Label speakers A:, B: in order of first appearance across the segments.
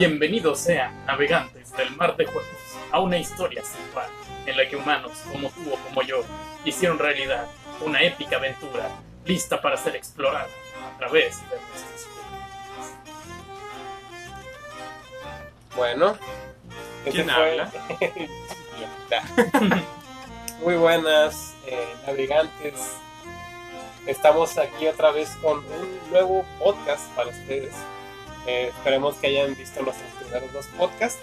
A: Bienvenidos sean, navegantes del mar de juegos, a una historia sin par, en la que humanos como tú o como yo hicieron realidad una épica aventura lista para ser explorada a través de nuestros
B: Bueno,
A: ¿Quién habla?
B: Muy buenas, eh, navegantes. Estamos aquí otra vez con un nuevo podcast para ustedes. Eh, esperemos que hayan visto nuestros primeros dos podcasts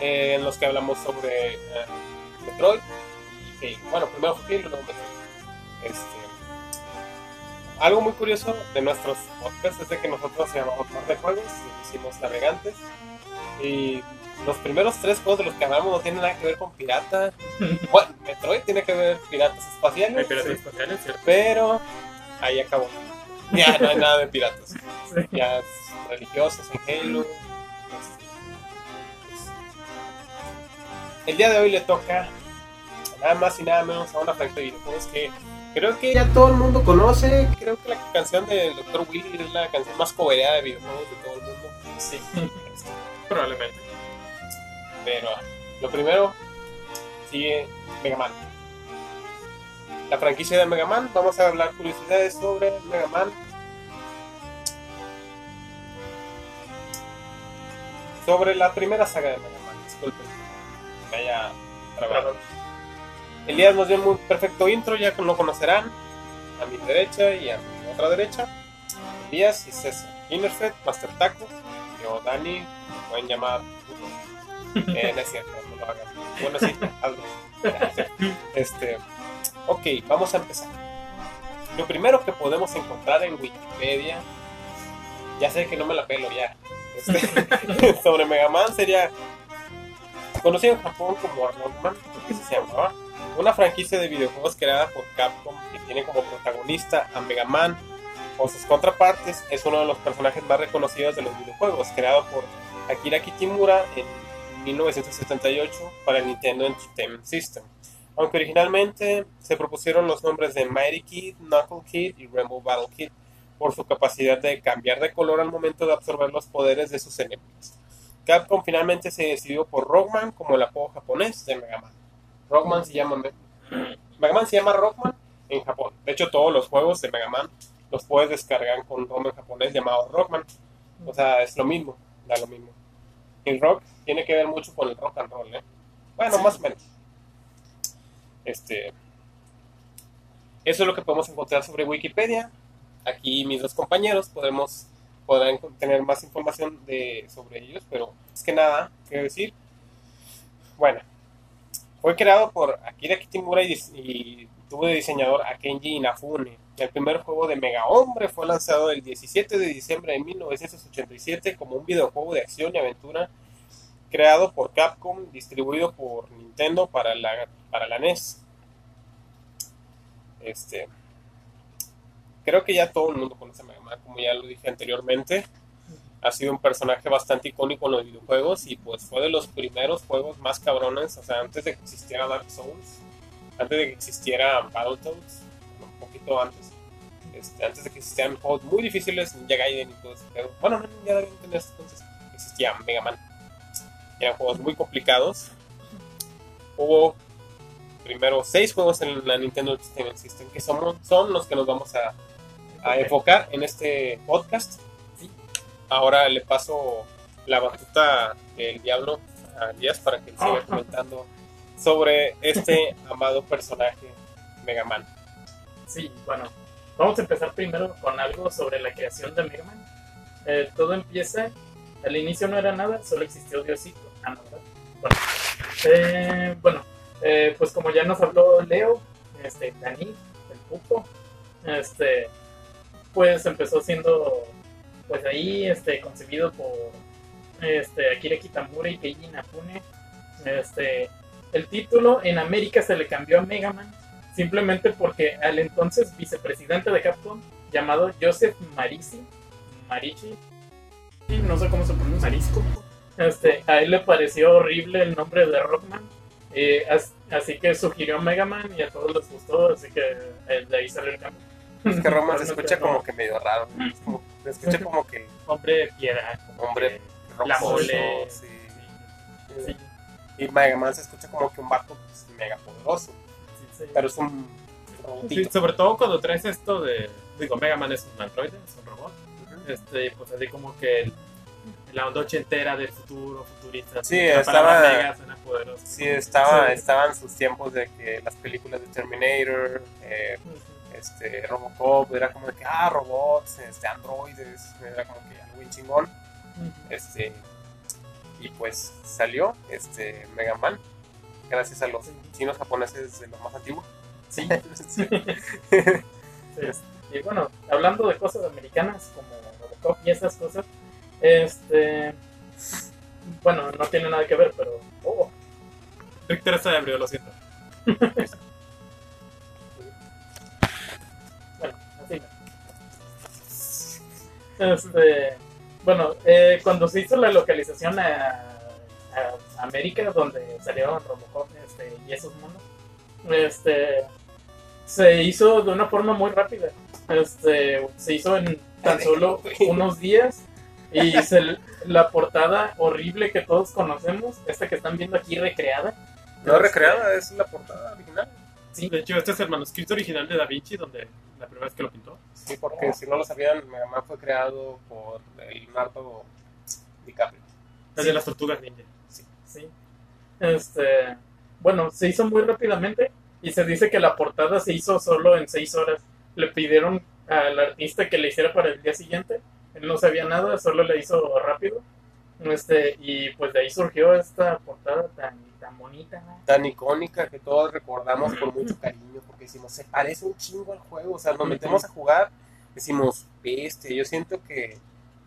B: eh, en los que hablamos sobre eh, Metroid. Y, bueno, primero fue Halo, luego Metroid. Este, algo muy curioso de nuestros podcasts es de que nosotros se llamamos Mar de Juegos y hicimos Navegantes. Y los primeros tres juegos de los que hablamos no tienen nada que ver con pirata. Bueno, Metroid tiene que ver piratas espaciales.
A: Hay piratas
B: sí,
A: espaciales, ¿cierto?
B: pero ahí acabó. Ya no hay nada de piratas.
A: Sí.
B: Ya es religiosos en Halo. El día de hoy le toca nada más y nada menos a una franquicia de videojuegos que creo que ya todo el mundo conoce. Creo que la canción del Dr. Willy es la canción más cobereada de videojuegos de todo el mundo.
A: Sí, probablemente.
B: Pero lo primero sigue Mega Man. La franquicia de Mega Man, vamos a hablar curiosidades sobre Mega Man. Sobre la primera saga de Mega Man, disculpen me haya trabado. Elías nos dio un perfecto intro, ya lo conocerán. A mi derecha y a mi otra derecha. Elías y César. Innerfed, Master Taco. Yo, Dani, me pueden llamar. Eh, no es cierto, no lo hagan. Bueno, sí, hazlo. Este, ok, vamos a empezar. Lo primero que podemos encontrar en Wikipedia, ya sé que no me la pelo ya, este, sobre Mega Man sería conocido en Japón como Rockman, porque así se llamaba, una franquicia de videojuegos creada por Capcom que tiene como protagonista a Mega Man o sus contrapartes, es uno de los personajes más reconocidos de los videojuegos, creado por Akira Kitamura en 1978 para el Nintendo Entertainment System. Aunque originalmente se propusieron los nombres de Mighty Kid, Knuckle Kid y Rainbow Battle Kid por su capacidad de cambiar de color al momento de absorber los poderes de sus enemigos. Capcom finalmente se decidió por Rockman como el apodo japonés de Mega Man. Rockman se llama Mega Man se llama Rockman en Japón. De hecho, todos los juegos de Mega Man los puedes descargar con un nombre japonés llamado Rockman. O sea, es lo mismo, da lo mismo. El rock tiene que ver mucho con el rock and roll, ¿eh? Bueno, más o menos. Este, eso es lo que podemos encontrar sobre Wikipedia. Aquí mis dos compañeros podremos podrán tener más información de, sobre ellos, pero es que nada, quiero decir. Bueno, fue creado por Akira Kitamura y, y tuvo de diseñador a Kenji Inafune. El primer juego de Mega Hombre fue lanzado el 17 de diciembre de 1987 como un videojuego de acción y aventura creado por Capcom, distribuido por Nintendo para la, para la NES. Este, creo que ya todo el mundo conoce a Mega Man, como ya lo dije anteriormente. Ha sido un personaje bastante icónico en los videojuegos y pues fue de los primeros juegos más cabrones, o sea, antes de que existiera Dark Souls, antes de que existiera Battletoads, un poquito antes. Este, antes de que existieran juegos muy difíciles, Ninja Gaiden y todo ese. Bueno, no Ninja Gaiden en entonces existía Mega Man. Eran juegos muy complicados. Hubo primero seis juegos en la Nintendo Entertainment System que son, son los que nos vamos a, a enfocar en este podcast. Ahora le paso la batuta del diablo a Díaz para que siga comentando sobre este amado personaje Mega Man.
A: Sí, bueno, vamos a empezar primero con algo sobre la creación de Mega Man. Eh, todo empieza, al inicio no era nada, solo existió Diosito. Ah, no, ¿verdad? Bueno, eh, bueno eh, pues como ya nos habló Leo, este, Dani, el puto, este, pues empezó siendo, pues ahí, este, concebido por, este, Akira Kitamura y Keiji Inafune. Este, el título en América se le cambió a Mega Man simplemente porque al entonces vicepresidente de Capcom, llamado Joseph Marisi, Marichi, no sé cómo se pronuncia, Marisco, este, a él le pareció horrible el nombre de Rockman, eh, as- así que sugirió Mega Man y a todos les gustó, así que eh, de ahí salió el cambio.
B: Es que Roman se escucha como que medio raro. Es como Se escucha como que
A: Hombre piedra. como
B: Hombre
A: La
B: rocoso,
A: mole.
B: sí.
A: Sí,
B: Y Mega Man se escucha como que un barco pues, mega poderoso.
A: sí.
B: Pero es un
A: Sí, sobre todo cuando traes esto de. Digo, Mega Man es un androide, es un robot. Este, pues así como que la onda ochentera del futuro, futurista.
B: Sí, estaba-. Sí, estaba,
A: Sí.
B: estaban sus tiempos de que las películas de Terminator, eh, este, Robocop, era como de que, ah, robots, este, androides, era como que algo bien chingón. Este, y pues salió este Mega Man, gracias a los
A: Sí.
B: chinos japoneses de lo más antiguo.
A: Sí.
B: Sí.
A: Sí. Y bueno, hablando de cosas americanas como Robocop y esas cosas, este. Bueno, no tiene nada que ver, pero. Oh,
C: Rick Teresa de abrió, lo siento.
A: bueno, así. Este. Bueno, eh, cuando se hizo la localización a, a América, donde salieron Robocop este, y esos monos, este, se hizo de una forma muy rápida. Este, se hizo en tan solo unos días y se- la portada horrible que todos conocemos, esta que están viendo aquí recreada.
B: No recreada, es la portada original.
A: Sí,
C: De hecho, este es el manuscrito original de Da Vinci, donde la primera vez que lo pintó.
B: Sí, porque si no lo sabían, Mega Man fue creado por Leonardo DiCaprio.
C: El
A: Sí.
C: de las tortugas ninja.
A: sí. Este, bueno, se hizo muy rápidamente y se dice que la portada se hizo solo en seis horas. Le pidieron al artista que le hiciera para el día siguiente. Él no sabía nada, solo le hizo rápido. Este, y pues de ahí surgió esta portada tan, tan bonita. ¿no?
B: Tan icónica que todos recordamos con mucho cariño, porque decimos, se parece un chingo al juego. O sea, nos metemos a jugar, decimos, bestia. Yo siento que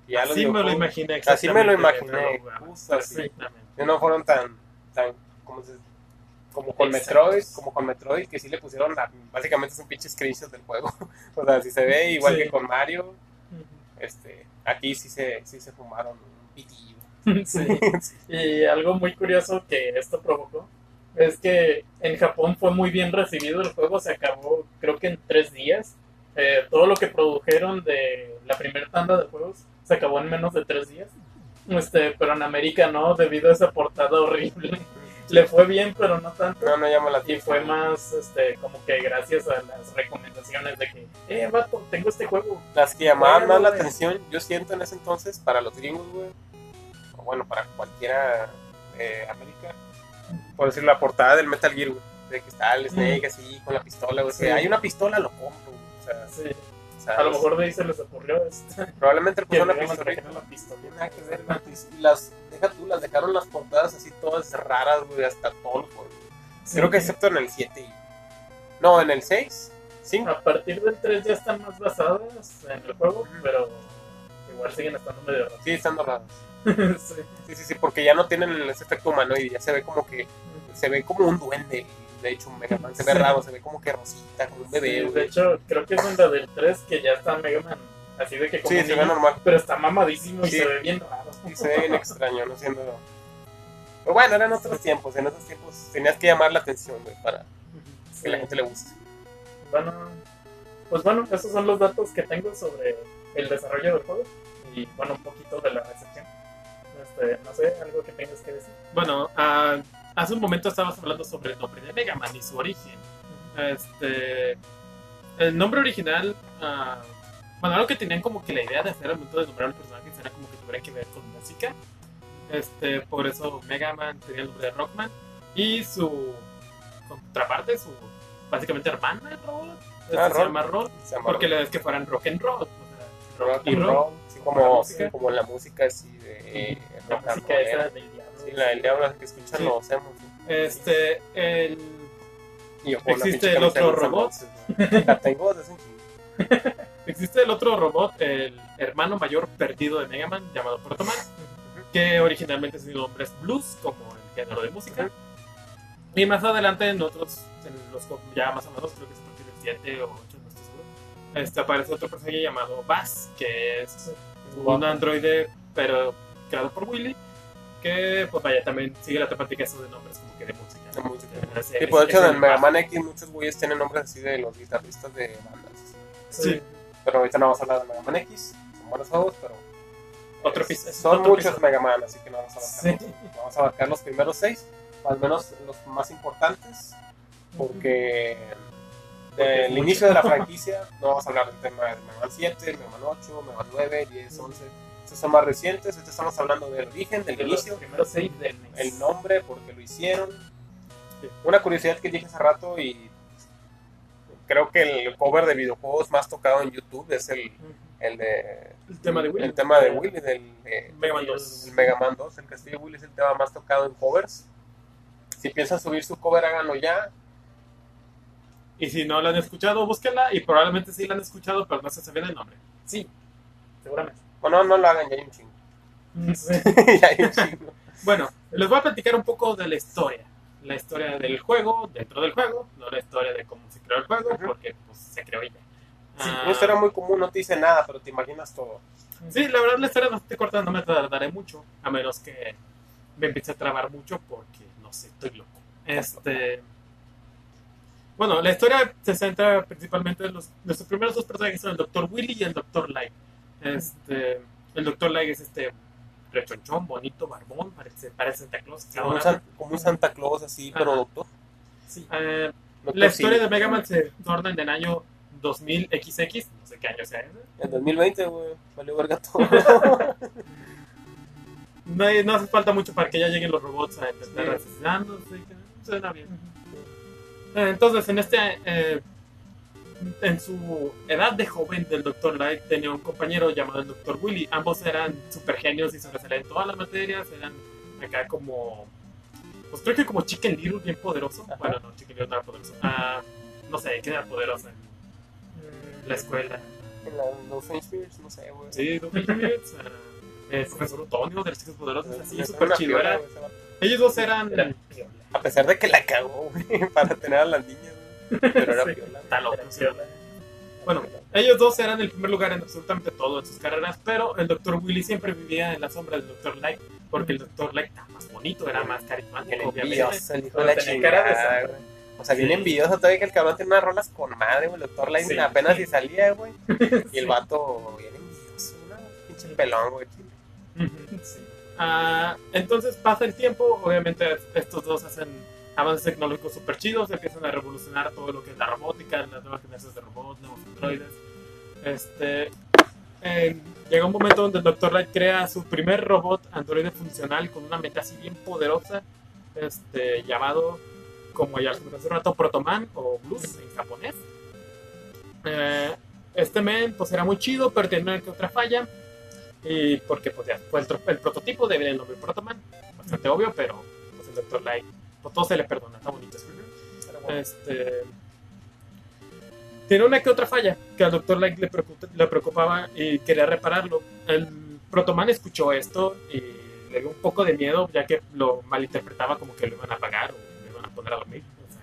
B: ya
C: Así me lo imaginé
B: Así me lo imaginé, justo así. No fueron tan, tan como, se- como con
A: Exacto.
B: Metroid, como con Metroid, que sí le pusieron, la- básicamente es un pinche screenshot del juego. o sea, si se ve igual
A: Sí.
B: que con Mario, este, aquí sí se, sí se fumaron un pitillo.
A: Y algo muy curioso que esto provocó es que en Japón fue muy bien recibido el juego, se acabó creo que en tres días. Eh, todo lo que produjeron de la primera tanda de juegos se acabó en menos de tres días. Este, pero en América no, debido a esa portada horrible. Le fue bien, pero no tanto.
B: No, no llama la
A: Y
B: atención.
A: fue más este, como que gracias a las recomendaciones de que, eh, vato, tengo este juego.
B: Las que llamaban más la
A: güey.
B: atención, yo siento en ese entonces, para los gringos, güey, o bueno, para cualquiera de América, por decir la portada del Metal Gear, güey, de que está el Snake así con la pistola, güey,
A: Sí.
B: que hay una pistola, lo compro, güey, o sea,
A: Sí, a lo mejor de ahí se les ocurrió este,
B: probablemente le pusieron una
A: trajera la
B: que ver. Y las, deja tú, las dejaron las portadas así todas raras, güey, hasta juegos. Creo que excepto en el 7 y... No, en el 6, 5.
A: A partir del 3 ya están más basadas en el juego, pero igual siguen estando medio raras.
B: Sí, estando raras.
A: sí.
B: Sí, sí, sí, porque ya no tienen ese efecto humanoide, ya se ve como que... Se ve como un duende, de hecho, un Mega Man. Se ve
A: Sí.
B: raro, se ve como que rosita, como un bebé,
A: Sí, de hecho, creo que es en la del 3 que ya está Mega Man así de que como
B: Sí,
A: un
B: se ve
A: niño,
B: normal.
A: pero está mamadísimo y se ve bien raro.
B: Sí, se ve bien extraño, no siendo... Pero bueno, eran otros tiempos. En esos tiempos tenías que llamar la atención, güey, para
A: Sí.
B: que la gente le guste.
A: Bueno, pues bueno, esos son los datos que tengo sobre el desarrollo del juego y bueno, un poquito de la recepción. Este, no sé, algo que tengas que decir.
C: Bueno, ah, hace un momento estabas hablando sobre el nombre de Mega Man y su origen. Este, el nombre original, ah, bueno, algo que tenían como que la idea de hacer al momento de nombrar a los personajes era como que tuvieran que ver con música. Este, por eso Mega Man tenía el nombre de Rockman y su contraparte, su básicamente hermana de robot, este,
B: Ah,
C: se
B: Rod.
C: llama Rod, porque la vez que fueran rock and roll. o sea,
B: rock
C: y
B: and
C: roll.
B: roll, sí,
C: Como la
B: como, la música así de
A: La
B: rock and
A: música
B: roll,
A: esa
B: era. Sí, la del diablo que escuchan
C: Sí.
B: los emos. ¿sí?
C: Este, el
B: yo
C: Existe el otro robot.
B: La tengo desde.
C: Existe el otro robot, el hermano mayor perdido de Mega Man, llamado Protoman, que originalmente su nombre es Blues, como el género de música. Y más adelante en otros, en los ya más avanzados, creo que es a partir del 7 o 8, no estoy seguro, este, aparece otro personaje llamado Bass, que es un androide, pero creado por Willy, que pues vaya, también sigue la temática eso de nombres como que de música.
B: De música. Sí, por
C: ese-
B: hecho, en Mega. Man X muchos güeyes tienen nombres así de los guitarristas de bandas.
A: Sí.
B: Pero ahorita no vamos a hablar de Mega Man X, son buenos juegos, pero
C: Otro
B: es-
C: episodio.
B: son
C: otro
B: muchos
C: episodio.
B: Mega Man, así que no vamos a abarcar,
A: Sí.
B: los- vamos a abarcar los primeros seis, al menos los más importantes, porque del inicio de la franquicia no vamos a hablar del tema de Mega Man 7, Mega Man 8, Mega Man 9, 10, 11. Estos son más recientes, estos estamos hablando del origen, del
A: De
B: inicio,
A: seis del
B: el nombre, por qué lo hicieron.
C: Sí.
B: Una curiosidad que dije hace rato y creo que el cover de videojuegos más tocado en YouTube es el, el de
C: El tema de Willy.
B: el tema de Willy del eh,
C: Mega Man 2.
B: el Mega Man 2, el Castillo de Willy es el tema más tocado en covers. Si piensan subir su cover, háganlo ya.
C: Y si no la han escuchado, búsquenla. Y probablemente sí la han escuchado, pero no se sabe el nombre.
A: Sí, seguramente.
B: O no, no lo hagan, ya hay un chingo. Ya hay un chingo.
C: Bueno, les voy a platicar un poco de la historia. La historia del juego, dentro del juego, no la historia de cómo se creó el juego, porque pues, se creó ya.
B: Sí,
C: Ah,
B: una historia muy común, no te dice nada, pero te imaginas todo.
C: Sí, la verdad la historia no corta, no me tardaré mucho, a menos que me empiece a trabar mucho porque no sé, estoy loco. Este, bueno, la historia se centra principalmente en los, nuestros primeros dos personajes son el Dr. Willy y el Dr. Light. Este, el Dr. Light es este rechonchón, bonito, barbón, parece, parece Santa Claus.
B: Como un, San- como un Santa Claus así, pero
C: Ajá.
B: doctor.
A: Sí.
C: Eh,
B: Doctor
C: la historia
B: sí.
C: de Mega Man se torna en el año 2000 XX, no sé qué año sea ese.
B: En 2020, güey, valió verga todo.
C: No, hace falta mucho para que ya lleguen los robots a intentar
B: Sí.
C: que Suena bien. Eh, Entonces, en este. eh, en su edad de joven del Dr. Light tenía un compañero llamado el Dr. Willy. Ambos eran super genios y sobresalían en todas las materias. Eran acá como. Pues creo que como Chicken Little, bien poderoso.
B: Ajá.
C: Bueno, no, Chicken Little no era poderoso. Ah, no sé, ¿quién era poderoso en la escuela?
B: Los Beers, no sé, güey.
C: Sí, Dr. Schmitz, ah, el profesor Otonio de las chicas poderosas, así, súper chido. Era, ellos dos eran.
A: Era.
B: A pesar de que la cagó, güey, para tener a las niñas. Pero era
C: Sí.
B: piola.
C: Está loco. Bueno, ellos dos eran el primer lugar en absolutamente todo en sus carreras, pero el Dr. Willy siempre vivía en la sombra del Dr. Light, porque el Dr. Light era más bonito, era más carismático, obviamente.
B: envidioso, el hijo de la chingada. O sea, bien
C: Sí.
B: envidioso todavía que el cabrón tiene unas rolas con madre, güey. El doctor Light
C: Sí.
B: apenas si salía, güey. Y el vato bien envidioso, ¿no? Pinche pelón, güey.
A: Sí.
C: Ah, entonces pasa el tiempo, obviamente estos dos hacen avances tecnológicos súper chidos, empiezan a revolucionar todo lo que es la robótica, las nuevas generaciones de robots, nuevos androides. Este, eh, llega un momento donde el Dr. Light crea su primer robot androide funcional con una mente así bien poderosa, este, llamado, como ya comenté hace rato, Protoman o Blues en japonés. Eh, este men pues era muy chido, pero tenía una que otra falla. Y porque pues ya fue el, el prototipo de el nombre Protoman, bastante obvio, pero pues el Dr. Light, pues todo se le perdona, está bonito. Este. Tiene una que otra falla que al Dr. Light le, preocup- le preocupaba y quería repararlo. El Protoman escuchó esto y le dio un poco de miedo, ya que lo malinterpretaba como que lo iban a pagar o lo iban a poner a dormir. O sea,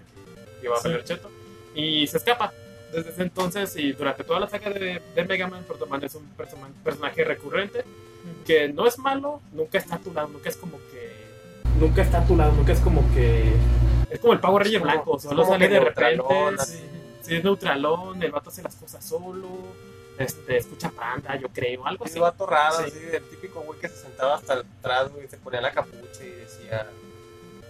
C: que iba a
A: Sí.
C: valer cheto. Y se escapa. Desde ese entonces y durante toda la saga de, de Mega Man, Protoman es un persona- personaje recurrente que no es malo, nunca está a tu lado, nunca es como. Nunca está a tu lado, nunca es como que. Es como el Power Ranger blanco, solo sale de repente. Sí, sí, es neutralón, el vato hace las cosas solo, este, escucha panda, yo creo, algo así.
B: ese vato raro,
C: Sí.
B: así, el típico güey que se sentaba hasta atrás, güey, se ponía la capucha y decía.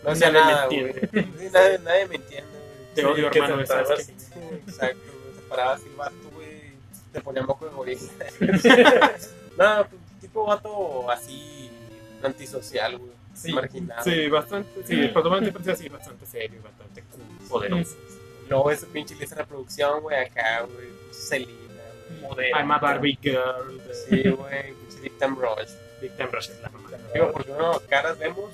B: No decía
C: Nadie me
B: nada, güey.
C: entiende.
B: Sí, nadie, nadie me entiende, güey.
C: Te odio,
A: que
C: hermano,
A: te
C: ¿sabes
B: exacto, güey. Se paraba así el vato, güey. Te ponía moco de gorila. no, tipo vato así, antisocial, güey.
A: Sí.
B: Marginado.
C: Sí, bastante, sí, el es así, bastante serio, bastante cool, poderoso.
B: Luego ese pinche lista de reproducción, güey, acá, güey. Selena, güey.
A: Modelo.
C: I'm a Barbie Girl, de
B: Sí, güey, pinche Dictam Rush.
C: Big Time Rush es la mamá.
B: Digo, porque uno caras vemos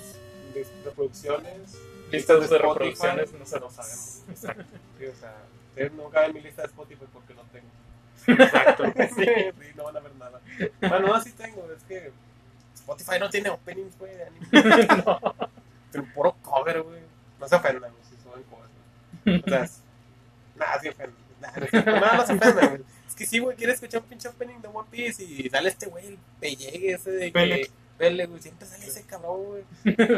B: de reproducciones.
A: Listas de reproducciones no se lo sabemos.
C: Exacto.
B: Sí, o sea, ustedes no caben en mi lista de Spotify porque no tengo.
C: Exacto.
B: sí, sí, no van a ver nada. Bueno, no, sí tengo, es que Spotify no tiene openings, güey, de anime.
A: no.
B: Pero puro cover, güey. No se ofendan, güey, si suben cover. güey. O sea, nada, sí ofenden. Nada, no se ofendan, güey. Es que sí, güey, quieres escuchar un pinche opening de One Piece y sale este güey, el pellegue ese de que.
C: Pele,
B: güey, siempre sale ese cabrón, güey.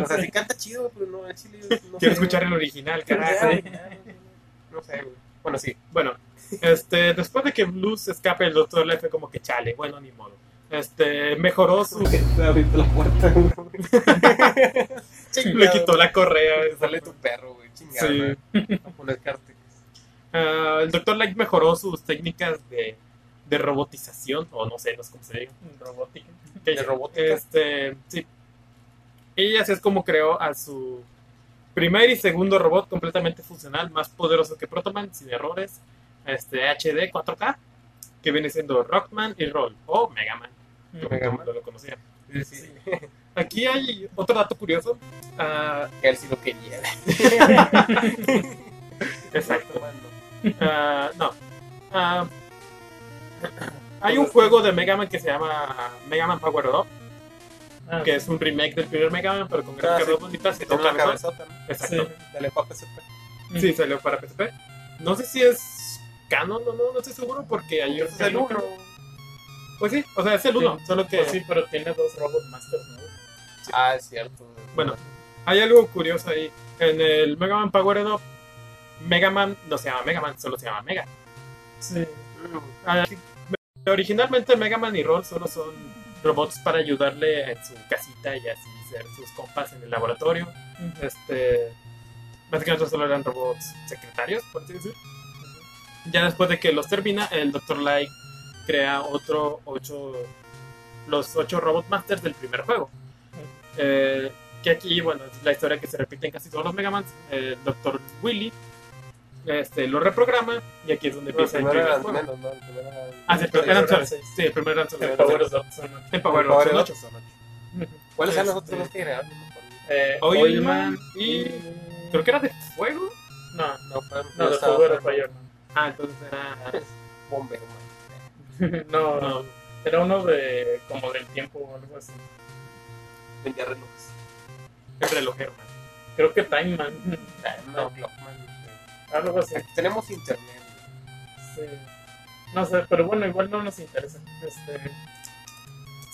B: O sea, sí canta chido, pero no, el chile. No
C: Quiero
B: sé,
C: escuchar el original, carajo.
B: No sé, güey. Bueno, sí.
C: Bueno, este, después de que Blues escape, el Doctor le fue como que chale, bueno, ni modo. Este, mejoró su...
B: Te abriste la puerta.
C: Le quitó la correa.
B: Sale tu perro, güey. Chingada.
C: Sí.
B: A poner cartas.
C: Ah, el Dr. Light mejoró sus técnicas de, de robotización, o no sé, no sé cómo se diga.
A: Robótica.
C: Que-
B: robótica?
C: Este, sí. Y así es como creó a su primer y segundo robot completamente funcional, más poderoso que Protoman, sin errores, este HD 4K, que viene siendo Rockman y Roll, o Mega Man, como todo el
B: Mega
C: mundo lo conocía.
B: Sí, sí.
C: Aquí hay otro dato curioso. ah,
B: Él sí lo quería.
C: exacto. Ah, no. Ah, hay un juego de Mega Man que se llama Mega Man Power Up,
A: Ah,
C: que es un remake del primer Mega Man, pero con
B: Ah,
C: gráficas
B: sí.
C: más bonitas y
B: Con
C: toca mejor.
B: cabezota, ¿no?
C: Exacto.
A: Sí.
B: Dale pa' PSP.
C: Sí, salió para PSP. No sé si es canon o no, no estoy seguro porque ayer
B: Ese es el uno.
C: Pues sí, o sea, es el uno,
A: Sí.
C: solo que
A: Pues sí, pero tiene dos Robot Masters nuevos.
B: Ah, es cierto.
C: Bueno. hay algo curioso ahí. En el Mega Man Power Up, Mega Man no se llama Mega Man, solo se llama Mega.
A: Sí.
C: Ah, Originalmente Mega Man y Roll solo son robots para ayudarle en su casita y así ser sus compas en el laboratorio. Este, básicamente solo eran robots secretarios, por así decir. Ya después de que los termina, el Dr. Light crea otro ocho, los ocho Robot Masters del primer juego. Eh, que aquí, bueno, es la historia que se repite en casi todos los Mega Man. El Dr. Willy este, lo reprograma y aquí es donde empieza el
B: primero
C: primer
B: eran
C: juego.
B: menos, ¿no? El primero era-
C: Ah, sí, pero
A: Sí,
C: eran
A: eran
C: solo-
A: seis.
C: Sí, el primero eran solo
A: El
C: seis.
A: Power Up son ocho.
C: En Power Up
B: Power
C: son
B: Up
C: ocho.
B: son ocho. ¿Cuáles eran los
C: Este,
B: otros dos que.
A: Eh,
C: Oilman y- Creo que era de fuego.
A: No,
B: No,
A: no, de Power Up Fireman.
C: Ah, entonces era.
B: Bombero.
A: no,
C: No,
A: era uno de como del tiempo o algo así.
B: Vendía relojes.
C: el relojero, man.
A: Creo que Time Man,
B: No, Clockman. no
A: algo así.
B: Tenemos internet.
A: Sí. No sé, pero bueno, igual no nos interesa. Este,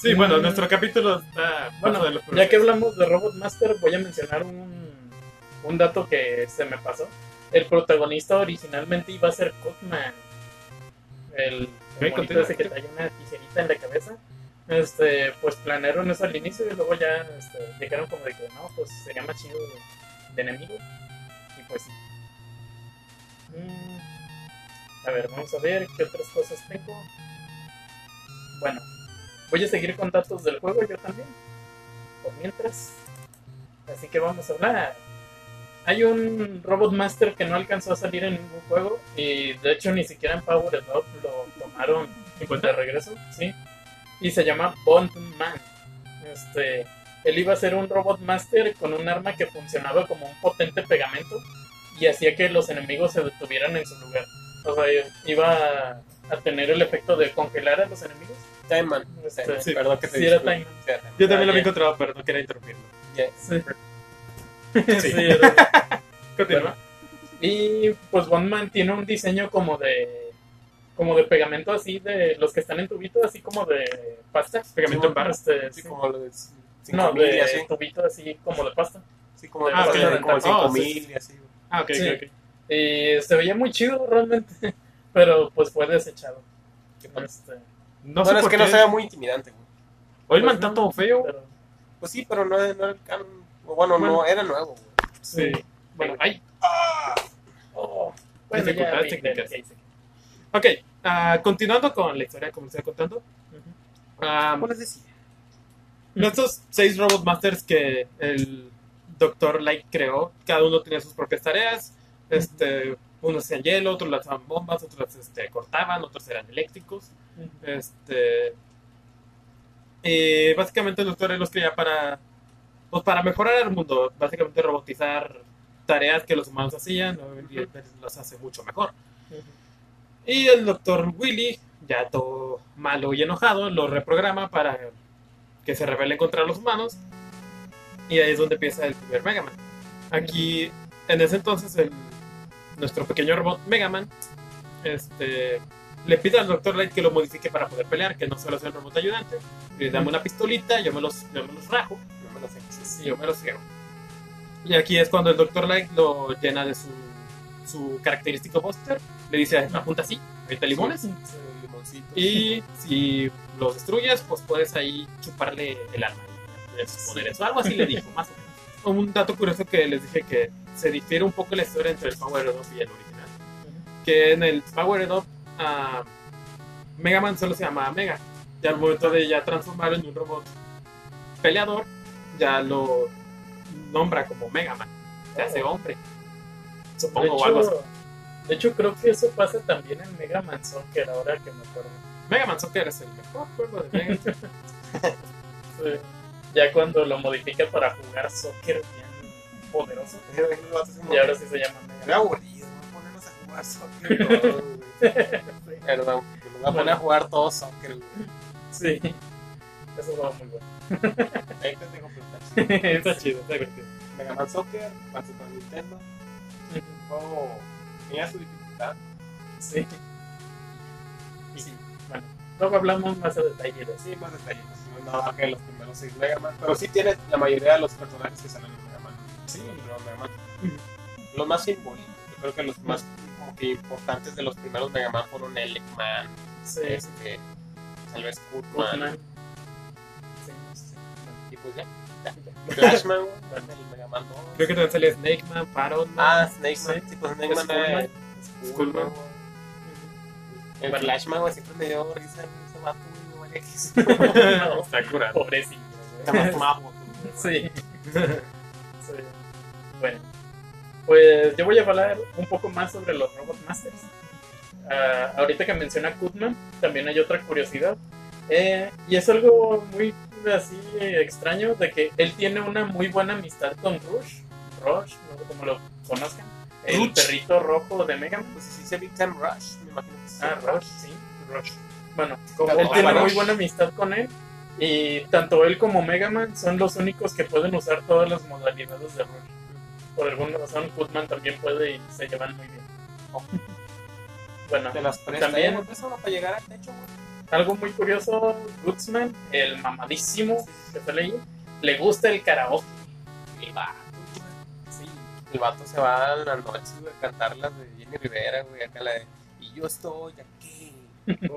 C: Sí, bueno,
A: Mm.
C: nuestro capítulo está.
A: bueno,
C: de los
A: ya que hablamos de Robot Master, voy a mencionar un, un dato que se me pasó. El protagonista originalmente iba a ser Cutman. El, el monito ese que traía una tijerita en la cabeza. Este, pues planearon eso al inicio y luego ya este, dijeron como de que no, pues sería más chido de, de enemigo. Y pues sí. Mm, a ver, vamos a ver qué otras cosas tengo. Bueno, voy a seguir con datos del juego yo también. Por mientras. Así que vamos a hablar. Hay un Robot Master que no alcanzó a salir en ningún juego y de hecho ni siquiera en Power Up lo tomaron en cuenta de regreso, sí. Y se llama Bondman. Este, él iba a ser un Robot Master con un arma que funcionaba como un potente pegamento y hacía que los enemigos se detuvieran en su lugar. O sea, iba a tener el efecto de congelar a los enemigos.
B: Time Man.
A: Este,
C: Sí,
B: Perdón que te
A: sí era. Time Man.
C: Yo también lo había encontrado, pero no quería interrumpirlo.
A: Sí.
C: Sí.
A: Sí,
C: Continúa.
A: Y pues Bondman tiene un diseño como de como de pegamento así de los que están en tubito, así como de pasta.
C: Pegamento en barra.
A: Este,
B: Sí,
A: sí.
B: como de
A: no,
B: 5000 y
A: de
B: así.
A: tubito así como de pasta.
B: Sí, como
A: Ah,
B: de
A: ok,
B: como
A: ok.
B: 5000 y así.
C: Ah, ok,
A: Sí. Y se veía muy chido realmente, pero pues fue desechado. Este,
C: No sé
B: Bueno, es
C: por
B: que
C: qué.
B: no se ve muy intimidante.
C: Oilman
A: pues,
C: está todo feo.
A: pero,
B: Pues sí, pero no, no era el canon. O Bueno, no, era nuevo, güey.
A: sí.
C: Bueno, ay.
A: Oh, bueno, ya
C: técnicas.
A: que hice.
C: Ok, ah, continuando con la historia como estaba contando.
A: Ujú.
C: ah,
B: ¿Cómo les decía?
C: estos seis Robot Masters que el Dr. Light creó, cada uno tenía sus propias tareas. Este, unos hacían hielo, otros lanzaban bombas, otros las este, cortaban, otros eran eléctricos. Este, y básicamente el doctor los creía para, pues para mejorar el mundo, básicamente robotizar tareas que los humanos hacían, día los hace mucho mejor.
A: Ujú.
C: Y el doctor Willy, ya todo malo y enojado, lo reprograma para que se rebelen contra los humanos. Y ahí es donde empieza el primer Mega Man. Aquí, en ese entonces, el- nuestro pequeño robot Mega Man este, le pide al Dr. Light que lo modifique para poder pelear, que no solo sea el robot ayudante. Le dame una pistolita, yo me los, yo me los rajo
B: No me lo
C: y yo me los. Y aquí es cuando el Dr. Light lo llena de su, su característico Buster. Le dice, apunta así, 20 limones.
B: Sí.
C: Y si los destruyes, pues puedes ahí chuparle el alma de sus poderes. O algo así le dijo, más o menos. Un dato curioso que les dije que se difiere un poco la historia entre el Power Up y el original. Que en el Power Up, ah, Mega Man solo se llamaba Mega. Ya al momento de ya transformarlo en un robot peleador, ya lo nombra como Mega Man. Se hace hombre. Supongo o algo así.
A: de hecho, creo que eso pasa también en Mega Man Soccer, ahora que me acuerdo.
C: Mega Man Soccer es el mejor juego de Mega Man.
A: Sí. Ya cuando lo modifica para jugar soccer bien poderoso, y ahora sí se llama Mega
B: aburrido, ¿no? ponernos a jugar soccer. Perdón, nos va a poner a jugar todo soccer, güey.
A: Sí, eso va muy bueno.
B: Ahí te tengo preguntas.
C: está chido, está divertido.
B: Mega Man Soccer, para Super Nintendo. Juego tenía su dificultad.
A: Sí. Sí, bueno, luego hablamos más a detalle de.
B: Sí, más detalles. No nada que los primeros 6 Mega Man. Pero sí tienes la mayoría de los personajes que salen en Mega Man. Sí, primer Mega Man. Los más simbólicos. Yo creo que los más como que importantes de los primeros Mega Man fueron Elecman,
A: Sí,
B: este, tal vez Goodman. Y pues ya. ya. Flashman, el Mega Man 2.
C: Creo que también salía Snake Man, Parrot Man.
B: Ah, Snake Man. Sí, pues Snake Man.
A: Skullman.
B: eh,
C: Skullman.
B: El. Flashman, güey, siempre me dio risa ese vato, güey. No,
C: está curado.
A: pobrecillo.
B: Se llama Mapo.
A: Sí. Sí. Bueno, pues yo voy a hablar un poco más sobre los Robot Masters. Ah, ahorita que menciona Kutman, también hay otra curiosidad. Eh, y es algo muy así extraño de que él tiene una muy buena amistad con Rush. Rush, no sé cómo lo conozcan. El
B: Rush.
A: perrito rojo de Mega Man.
B: Pues dice Big Time Rush, me imagino que sí.
A: Ah, Rush, sí.
C: Rush.
A: Bueno,
C: Como
A: él tiene
C: Rush.
A: muy buena amistad con él. Y tanto él como Mega Man son los únicos que pueden usar todas las modalidades de Rush. Por alguna razón, Kutman también puede y se llevan muy bien. Bueno,
B: las presta.
A: También-
B: También. Uno para llegar al techo, güey.
A: Algo muy curioso, Goodsman, el mamadísimo que sale ahí, le gusta el karaoke.
B: El vato.
A: Sí.
B: El vato se va a las noches, a cantar las de Jenny Rivera, güey, acá la de Y yo estoy aquí.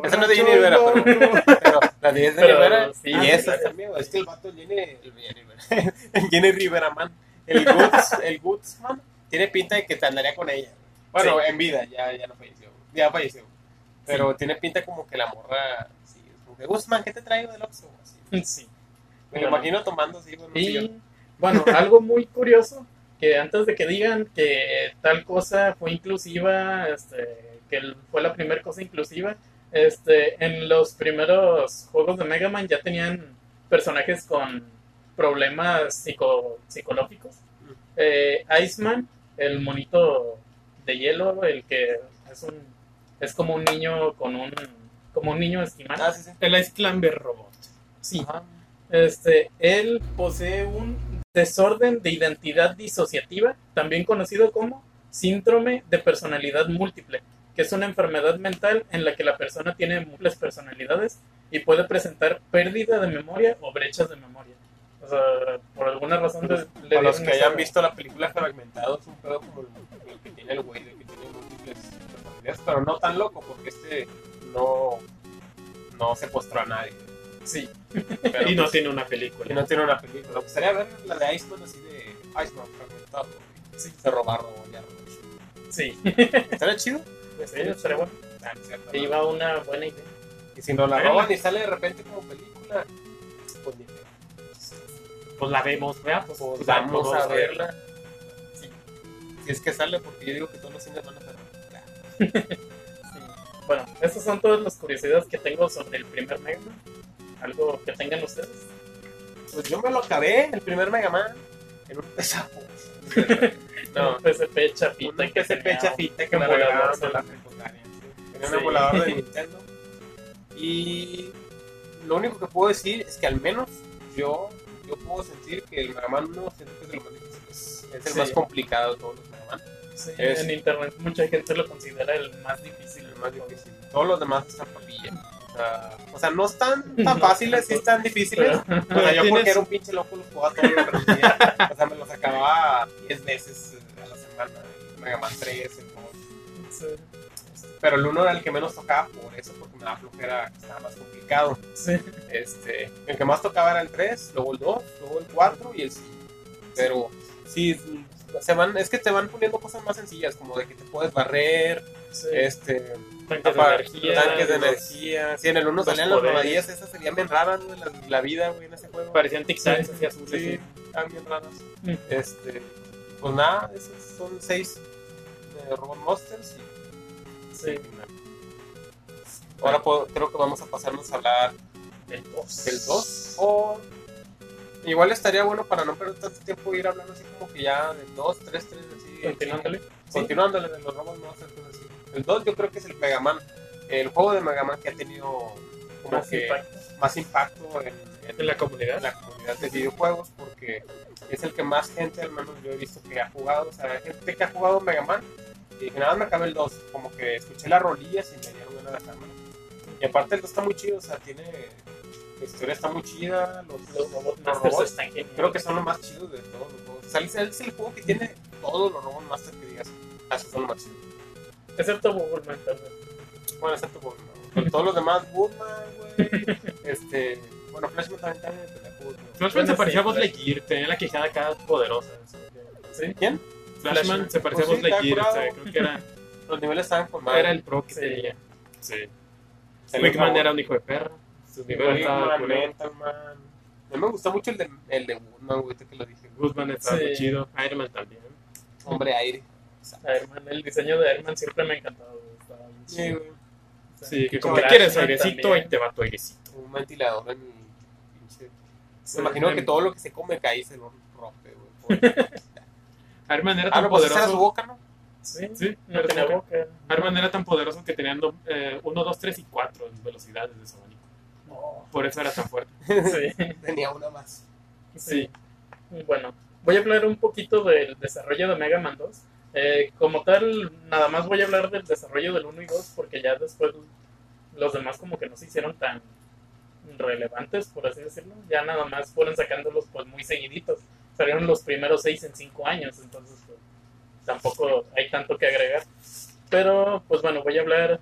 B: Esa no es de Jenny Rivera, pero, pero la de Jenny
A: Pero,
B: Rivera.
A: sí,
B: y esas
A: claro.
B: también. Es que el vato Jenny, el Jenny Rivera, el Jenny Rivera, man. El Goods, el Goods, man, tiene pinta de que te andaría con ella. Bueno,
A: Sí.
B: en vida, ya, ya no falleció. Ya falleció. Pero tiene pinta como que la morra, sí, es como que, Guzmán, ¿qué te traigo del Oxxo? Así.
A: Sí.
B: Me lo
A: Bueno.
B: imagino tomando
A: Y
B: sillón.
A: bueno, algo muy curioso, que antes de que digan que tal cosa fue inclusiva, este, que fue la primera cosa inclusiva, este, en los primeros juegos de Mega Man ya tenían personajes con problemas psico- psicológicos. Eh, Iceman, el monito de hielo, el que es un es como un niño con un como un niño esquimal.
B: Ah, sí, sí.
C: El Ice Climber Robot.
A: Sí.
B: Ajá.
A: Este, él posee un desorden de identidad disociativa, también conocido como síndrome de personalidad múltiple, que es una enfermedad mental en la que la persona tiene múltiples personalidades y puede presentar pérdida de memoria o brechas de memoria. O sea, por alguna razón
B: Para los que hayan visto la película Fragmentado, es un pedo como el, el que tiene el güey, de que tiene múltiples pero no tan loco, porque este no, no se postró a nadie.
A: Sí,
B: Pero,
C: y no
B: pues,
C: tiene una película.
B: y no tiene una película. Me gustaría ver la de Iceman así de Iceman Fragmentado.
A: Sí.
B: Se robaron ya.
A: sí.
B: ¿Estaría chido?
A: Sí, estaría bueno.
B: Ah, no es cierto,
A: Ahí
B: no.
A: va una buena idea.
B: Y si nos la roban y sale de repente como película, pues ni pedo.
C: Pues la vemos, ¿verdad? Pues,
B: Pues
C: pues,
B: vamos a
C: ver.
B: verla.
A: Sí.
B: Si es que sale, porque yo digo que todos los cines van a.
A: Sí. Bueno, esas son todas las curiosidades que tengo sobre el primer Mega Man. Algo que tengan ustedes.
B: Pues yo me lo acabé, el primer Mega Man, en un pesapo. no,
A: Un PSP chapita
B: un PSP que me regalaron en la secundaria. Tenía un emulador de Nintendo. Y lo único que puedo decir es que al menos yo, yo puedo sentir que el Mega Man 1 siento que es los más. Es el
A: Sí.
B: más complicado de todos los.
A: Sí,
B: Es-
A: en internet mucha gente lo considera el más difícil.
B: El más difícil. Todos los demás están papilla. O sea, o sea, no están tan fáciles, sí están difíciles.
A: Pero-
B: O sea, yo
C: Tienes-
B: porque era un pinche loco los jugaba todos los días. O sea, me los acababa 10 veces a la semana. Mega Man 3, el 2.
A: Sí.
B: pero el 1 era el que menos tocaba por eso, porque me daba flojera, estaba más complicado.
A: Sí.
B: Este, el que más tocaba era el 3, luego el 2, luego el 4 y el 5. Pero sí, se van, es que te van poniendo cosas más sencillas, como de que te puedes barrer,
A: sí.
B: este,
C: Tanques de energía.
B: tanques de
C: los-
B: energía. Sí, en el 1
C: los
B: salían las rodillas, esas serían bien raras, güey, la, la vida, güey, en ese juego.
C: Parecían tic-tacs
A: Sí.
C: así azules.
B: Sí,
C: sí.
B: están bien raras.
A: Mm.
B: Este, pues nada, esos son 6 Robot Monsters y
A: Sí.
B: Ahora puedo- creo que vamos a pasarnos a hablar
A: El 2.
B: del 2. O igual estaría bueno para no perder tanto tiempo ir hablando así como que ya del 2, 3, 3, así.
A: Continuándole.
B: Continuándole de los Monsters. pues, así. El 2 yo creo que es el Mega Man. El juego de Mega Man que ha tenido como
A: Más
B: que
A: impacto.
B: más impacto en, en-
C: En la comunidad.
B: en la comunidad de videojuegos porque es el que más gente, al menos yo he visto que ha jugado. O sea, hay gente que ha jugado Mega Man y dije, nada más me acabé el 2. Como que escuché las rolillas y me dieron ganas de dejármelo. Y aparte el 2 está muy chido, o sea, tiene. La historia está muy chida, los,
A: Los robots
B: los
A: masters
B: robots
A: están
B: creo que son los más chidos de todos los juegos. O sea, es el- juego que tiene todos los robots master que digas. Ah, esos son los más chidos.
A: Excepto Google Mental.
B: Bueno, excepto Bulma. Con todos los demás, Bulma, güey. Este. Bueno, Flashman también está en el Bulma.
C: Flashman se parecía a Buzz. Lightyear, tenía la quejada acá poderosa.
A: ¿Sí?
B: ¿Quién?
C: Flashman se parecía
B: Pues
C: a
B: sí,
C: Buzz Lightyear, o sea, creo que era,
B: Los niveles estaban con
C: era el pro que
A: Sí.
C: tenía. Sí.
B: El
C: Wickman era un hijo de perra. Su.
B: A mí me gustó mucho el de, el de Woodman, güey, ahorita que lo dije.
C: Guzman estaba
A: Sí.
C: muy chido. Iron Man también.
B: Hombre aire.
A: Iron Man, el diseño de Iron Man siempre me ha encantado. güey,
B: Sí, güey.
A: O sea,
C: Sí, que como
A: con
C: que quieres airecito y te va tu airecito.
B: Un ventilador en mi pinche.
C: Sí,
B: Me imagino que todo lo que se come cae y se lo rompe, güey.
C: Iron Man era
B: Ah,
C: tan
B: no, pues esa era su
C: poderoso.
B: boca, ¿no?
A: Sí,
C: Sí,
A: no
C: era
A: tenía boca.
C: Iron Man era tan poderoso que tenían 1, 2, 3 y 4 en velocidades de su abanico. Por eso era tan fuerte.
A: Sí,
B: Tenía una más.
A: sí. Bueno, voy a hablar un poquito del desarrollo de Mega Man 2. Eh, como tal, nada más voy a hablar del desarrollo del 1 y 2 porque ya después los demás como que no se hicieron tan relevantes, por así decirlo. Ya nada más fueron sacándolos pues muy seguiditos. Salieron los primeros 6 en 5 años, entonces pues, tampoco hay tanto que agregar. Pero pues bueno, voy a hablar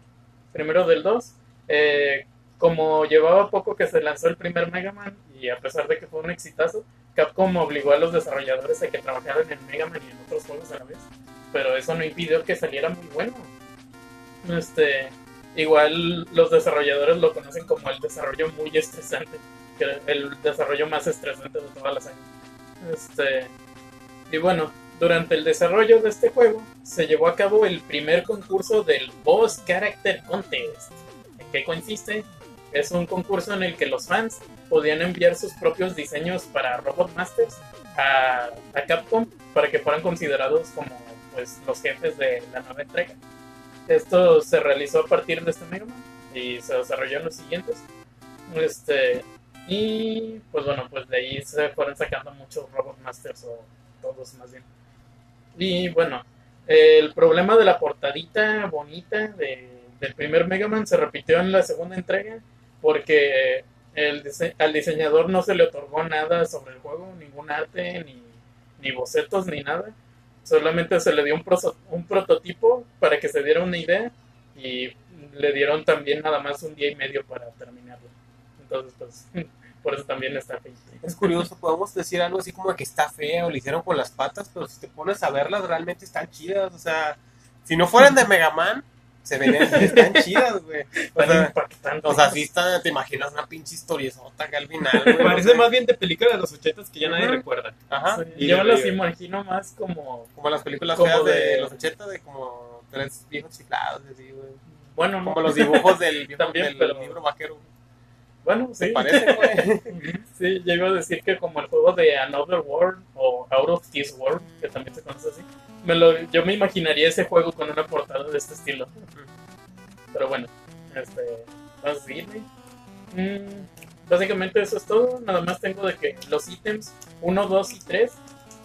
A: primero del 2. Eh, como llevaba poco que se lanzó el primer Mega Man y a pesar de que fue un exitazo, Capcom obligó a los desarrolladores a que trabajaran en Mega Man y en otros juegos a la vez, pero eso no impidió que saliera muy bueno. Este, igual los desarrolladores lo conocen como el desarrollo muy estresante, el desarrollo más estresante de toda la saga. Este, y bueno, durante el desarrollo de este juego se llevó a cabo el primer concurso del Boss Character Contest. ¿En qué consiste? Es un concurso en el que los fans podían enviar sus propios diseños para Robot Masters a, a Capcom para que fueran considerados como pues, los jefes de la nueva entrega. Esto se realizó a partir de este Mega Man y se desarrolló en los siguientes. Este, y pues bueno, pues de ahí se fueron sacando muchos Robot Masters o todos más bien. Y bueno, el problema de la portadita bonita de, del primer Mega Man se repitió en la segunda entrega porque el dise- al diseñador no se le otorgó nada sobre el juego, ningún arte, ni, ni bocetos, ni nada. Solamente se le dio un, un prototipo para que se diera una idea y le dieron también nada más un día y medio para terminarlo. Entonces, pues, por eso también está feito.
B: Es curioso, podemos decir algo así como que está feo, lo hicieron con las patas, pero si te pones a verlas realmente están chidas. O sea, si no fueran de Mega Man, se verían, están chidas, güey. O sea,
A: impactante.
B: o sea, sí está, te imaginas una pinche historiezota acá al final, güey.
C: Parece
B: o sea,
C: más bien de película de los 80 que ya nadie recuerda.
B: Ajá.
A: Sí,
C: Y
A: yo
C: arriba.
A: imagino más como,
B: Como las películas
A: Como
B: feas de,
A: de-
B: los 80 de como tres viejos chiflados, así, güey.
A: bueno, no,
B: Como los dibujos del, viejo-
A: También,
B: del
A: pero-
B: libro vaquero.
A: bueno, sí.
B: ¿Te parece, güey?
A: Sí, yo iba a decir que como el juego de Another World o Out of This World, que también se conoce así, me lo, yo me imaginaría ese juego con una portada de este estilo. Pero bueno, este, vamos a. Mm, básicamente eso es todo. Nada más tengo de que los ítems 1, 2 y 3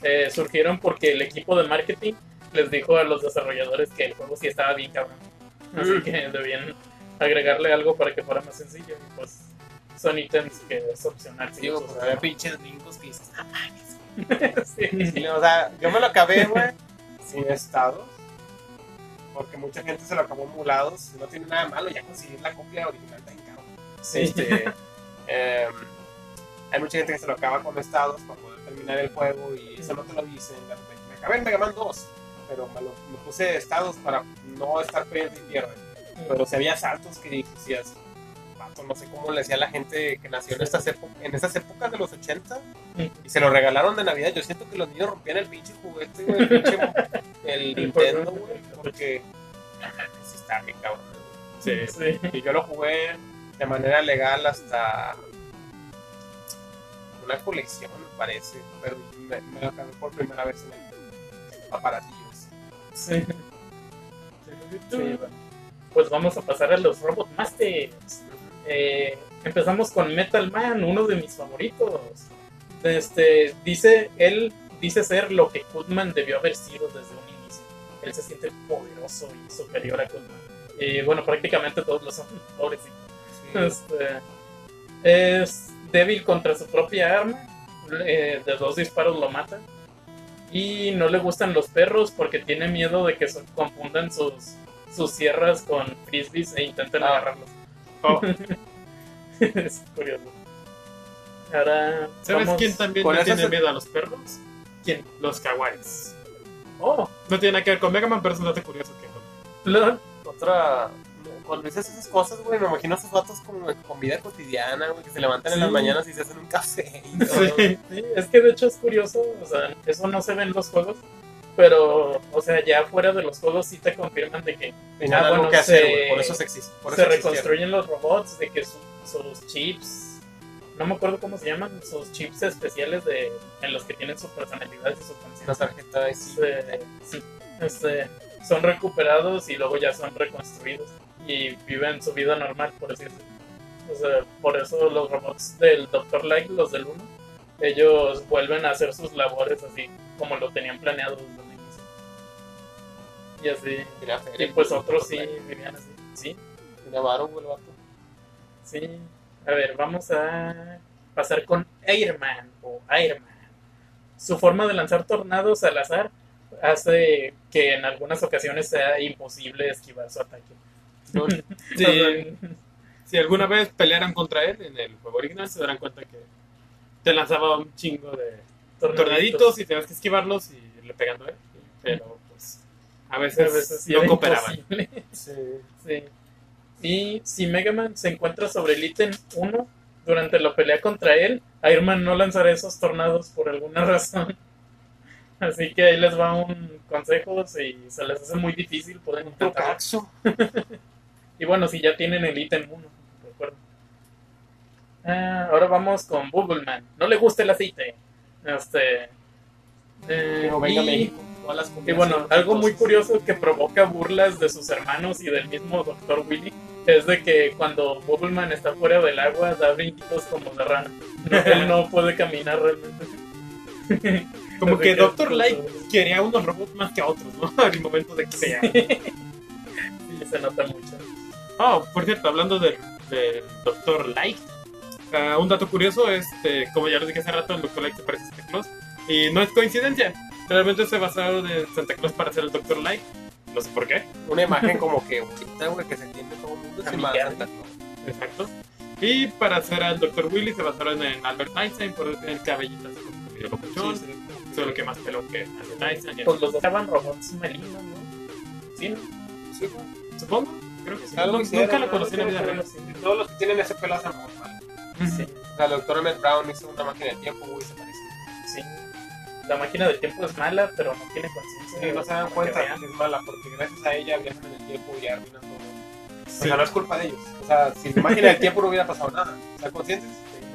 A: eh, surgieron porque el equipo de marketing les dijo a los desarrolladores que el juego sí estaba bien cabrón. Así
B: Mm.
A: que debían agregarle algo para que fuera más sencillo. Y pues son ítems que es opcional.
B: Digo,
A: los
B: pues había pinches gringos que dices, ah,
A: Sí.
B: Sí, o sea, yo me lo acabé, güey, sin estados. porque mucha gente se lo acabó emulados. No tiene nada malo ya conseguir la copia original de cabrón.
A: Sí.
B: Este, em, hay mucha gente que se lo acaba con estados para poder terminar el juego y eso no te lo dicen. de repente, Me acabé en Mega Man 2, pero me, lo- me puse estados para no estar perdiendo y pierde. Pero si había saltos que decías, no sé cómo le decía a la gente que nació en estas, en estas épocas de los 80 y se lo regalaron de Navidad. Yo siento que los niños rompían el pinche juguete, güey, el pinche el Nintendo, güey, porque sí está bien cabrón.
C: Sí.
A: Sí.
B: Y yo lo jugué de manera legal hasta una colección, me parece, pero me, me lo acabé por primera vez en el aparatillos.
A: Sí.
B: Sí, bueno.
A: Pues vamos a pasar a los Robot Masters. Eh, empezamos con Metal Man, uno de mis favoritos. Este, dice, él dice ser lo que Goodman debió haber sido desde un inicio. Él se siente poderoso y superior a Goodman. Y bueno, prácticamente todos lo son, pobrecito.
B: Sí.
A: Este, es débil contra su propia arma. eh, de dos disparos lo mata. Y no le gustan los perros porque tiene miedo de que se confundan sus, sus sierras con frisbees e intenten
B: Ah.
A: agarrarlos.
C: Oh,
A: es curioso. Ahora.
C: ¿Sabes
A: vamos-
C: quién también le tiene
B: se-
C: miedo a los perros?
A: ¿Quién?
C: Los kawaiis.
A: Oh,
C: No tiene nada que ver con Mega Man, pero es un dato curioso que
A: lo-
B: Otra. Cuando dices esas cosas, güey, me imagino a esos vatos como con vida cotidiana, güey, que se levantan en las mañanas y se hacen un café. y todo.
C: Sí.
A: Sí, es que de hecho es curioso, o sea, eso no se ve en los juegos, pero, o sea, ya fuera de los juegos sí te confirman de que
B: Tenían
A: Ah,
B: algo
A: bueno,
B: que hacer,
A: se-
B: por eso se existe. Por
A: se
B: eso
A: reconstruyen los robots, de que su- sus chips, no me acuerdo cómo se llaman, sus chips especiales de en los que tienen su personalidad y su conciencia.
B: tarjeta de sí.
A: Este, sí, este, son recuperados y luego ya son reconstruidos y viven su vida normal, por decirlo. O sea, por eso los robots del Dr. Light, los del 1, ellos vuelven a hacer sus labores así como lo tenían planeado. Y así. Y pues otros sí vivían así. Sí,
B: güey, el vato.
A: sí. A ver, vamos a pasar con Airman o Airman. Su forma de lanzar tornados al azar hace que en algunas ocasiones sea imposible esquivar su ataque.
C: ¿no?
A: O
C: Sí,
A: sea,
C: si alguna vez pelearan contra él en el juego original, se darán cuenta que te lanzaba un chingo de tornaditos y tenías que esquivarlos y le pegando a él. Pero a
A: A
C: veces,
A: veces sí
C: no
A: era
C: cooperaban.
A: imposible.
B: Sí.
A: Sí. Y si Mega Man se encuentra sobre el ítem 1 durante la pelea contra él, Iron Man no lanzará esos tornados por alguna razón. Así que ahí les va un consejo si se les hace muy difícil pueden intentar. Y bueno, si ya tienen el ítem 1, recuerden. Ah, ahora vamos con Bubbleman. No le gusta el aceite. Este. eh,
B: Pero venga
A: y-
B: México. Todas las
A: y bueno, algo muy curioso que provoca burlas de sus hermanos y del mismo Dr. Willy es de que cuando Bubbleman está fuera del agua da brinquitos como de rana. No, él no puede caminar realmente.
C: Como
A: que
C: Doctor Light quería unos robots más que a otros, ¿no? Al momento de que sea.
A: Sí, se nota mucho.
C: Oh, por cierto, hablando del, del Doctor Light, ah, un dato curioso es, este, como ya les dije hace rato, el Doctor Light se parece a Santa Claus. Y no es coincidencia. Realmente se basaron en Santa Claus para hacer el Doctor Light. No sé por qué.
B: Una imagen como que güey, que se entiende todo el mundo. Santa Claus.
C: Exacto. Y para hacer al Doctor Willy se basaron en Albert Einstein por tener el cabellito así como medio locochón.
B: Sí, sí.
C: Solo que más pelo que Albert Einstein.
A: Pues los dos estaban robots malinos, ¿no? Sí, ¿no?
B: Sí.
C: Supongo. Creo que sí.
B: Algo
C: No-
B: hicieron,
C: nunca lo
B: ¿no?
C: conocí en la vida real.
B: Todos los que tienen ese pelo hacen normal.
A: Sí,
B: O sea, el doctor Emmett Brown hizo una máquina de tiempo, güey, se parece.
A: La máquina del tiempo es mala, pero no tiene conciencia.
B: Sí, no se dan cuenta
A: que
B: que es mala, porque gracias a ella viajan en el tiempo y arruinan todo. O
C: Sí.
B: sea, no es culpa de ellos. O sea, si la máquina del tiempo no hubiera pasado nada. ¿Están conscientes?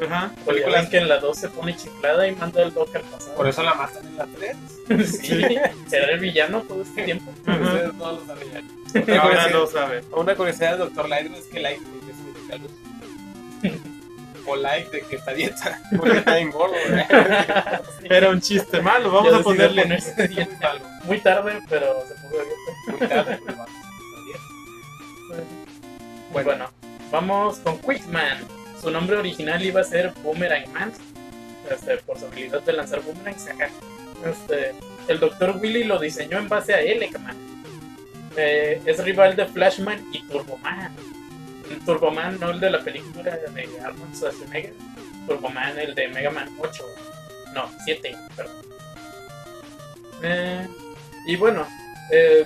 C: Ajá.
B: Películas-
A: ven que en la 2 se pone chiflada y manda el Doc al pasado.
B: Por eso la matan en la 3.
A: Sí, era el villano todo este tiempo.
B: Ustedes no lo sabían.
C: Ahora
B: Otra
C: lo sabe.
B: Una curiosidad del doctor Light es que Light güey, significa luz. Light de que está dieta. Porque está en gordo.
C: Era un chiste malo. Vamos a ponerle.
A: ponerse
B: Está
A: dieta.
B: muy
A: tarde, pero se puso.
B: Muy tarde, pero.
A: Bueno. vamos con Quickman. Su nombre original iba a ser Boomerang Man. Este, por su habilidad de lanzar boomerangs acá. Este, el Dr. Willy lo diseñó en base a Elecman. eh, es rival de Flashman y Turboman. Turboman, no el de la película de Arnold Schwarzenegger. Turboman, el de Mega Man 8. No, 7, perdón. Eh, y bueno, eh,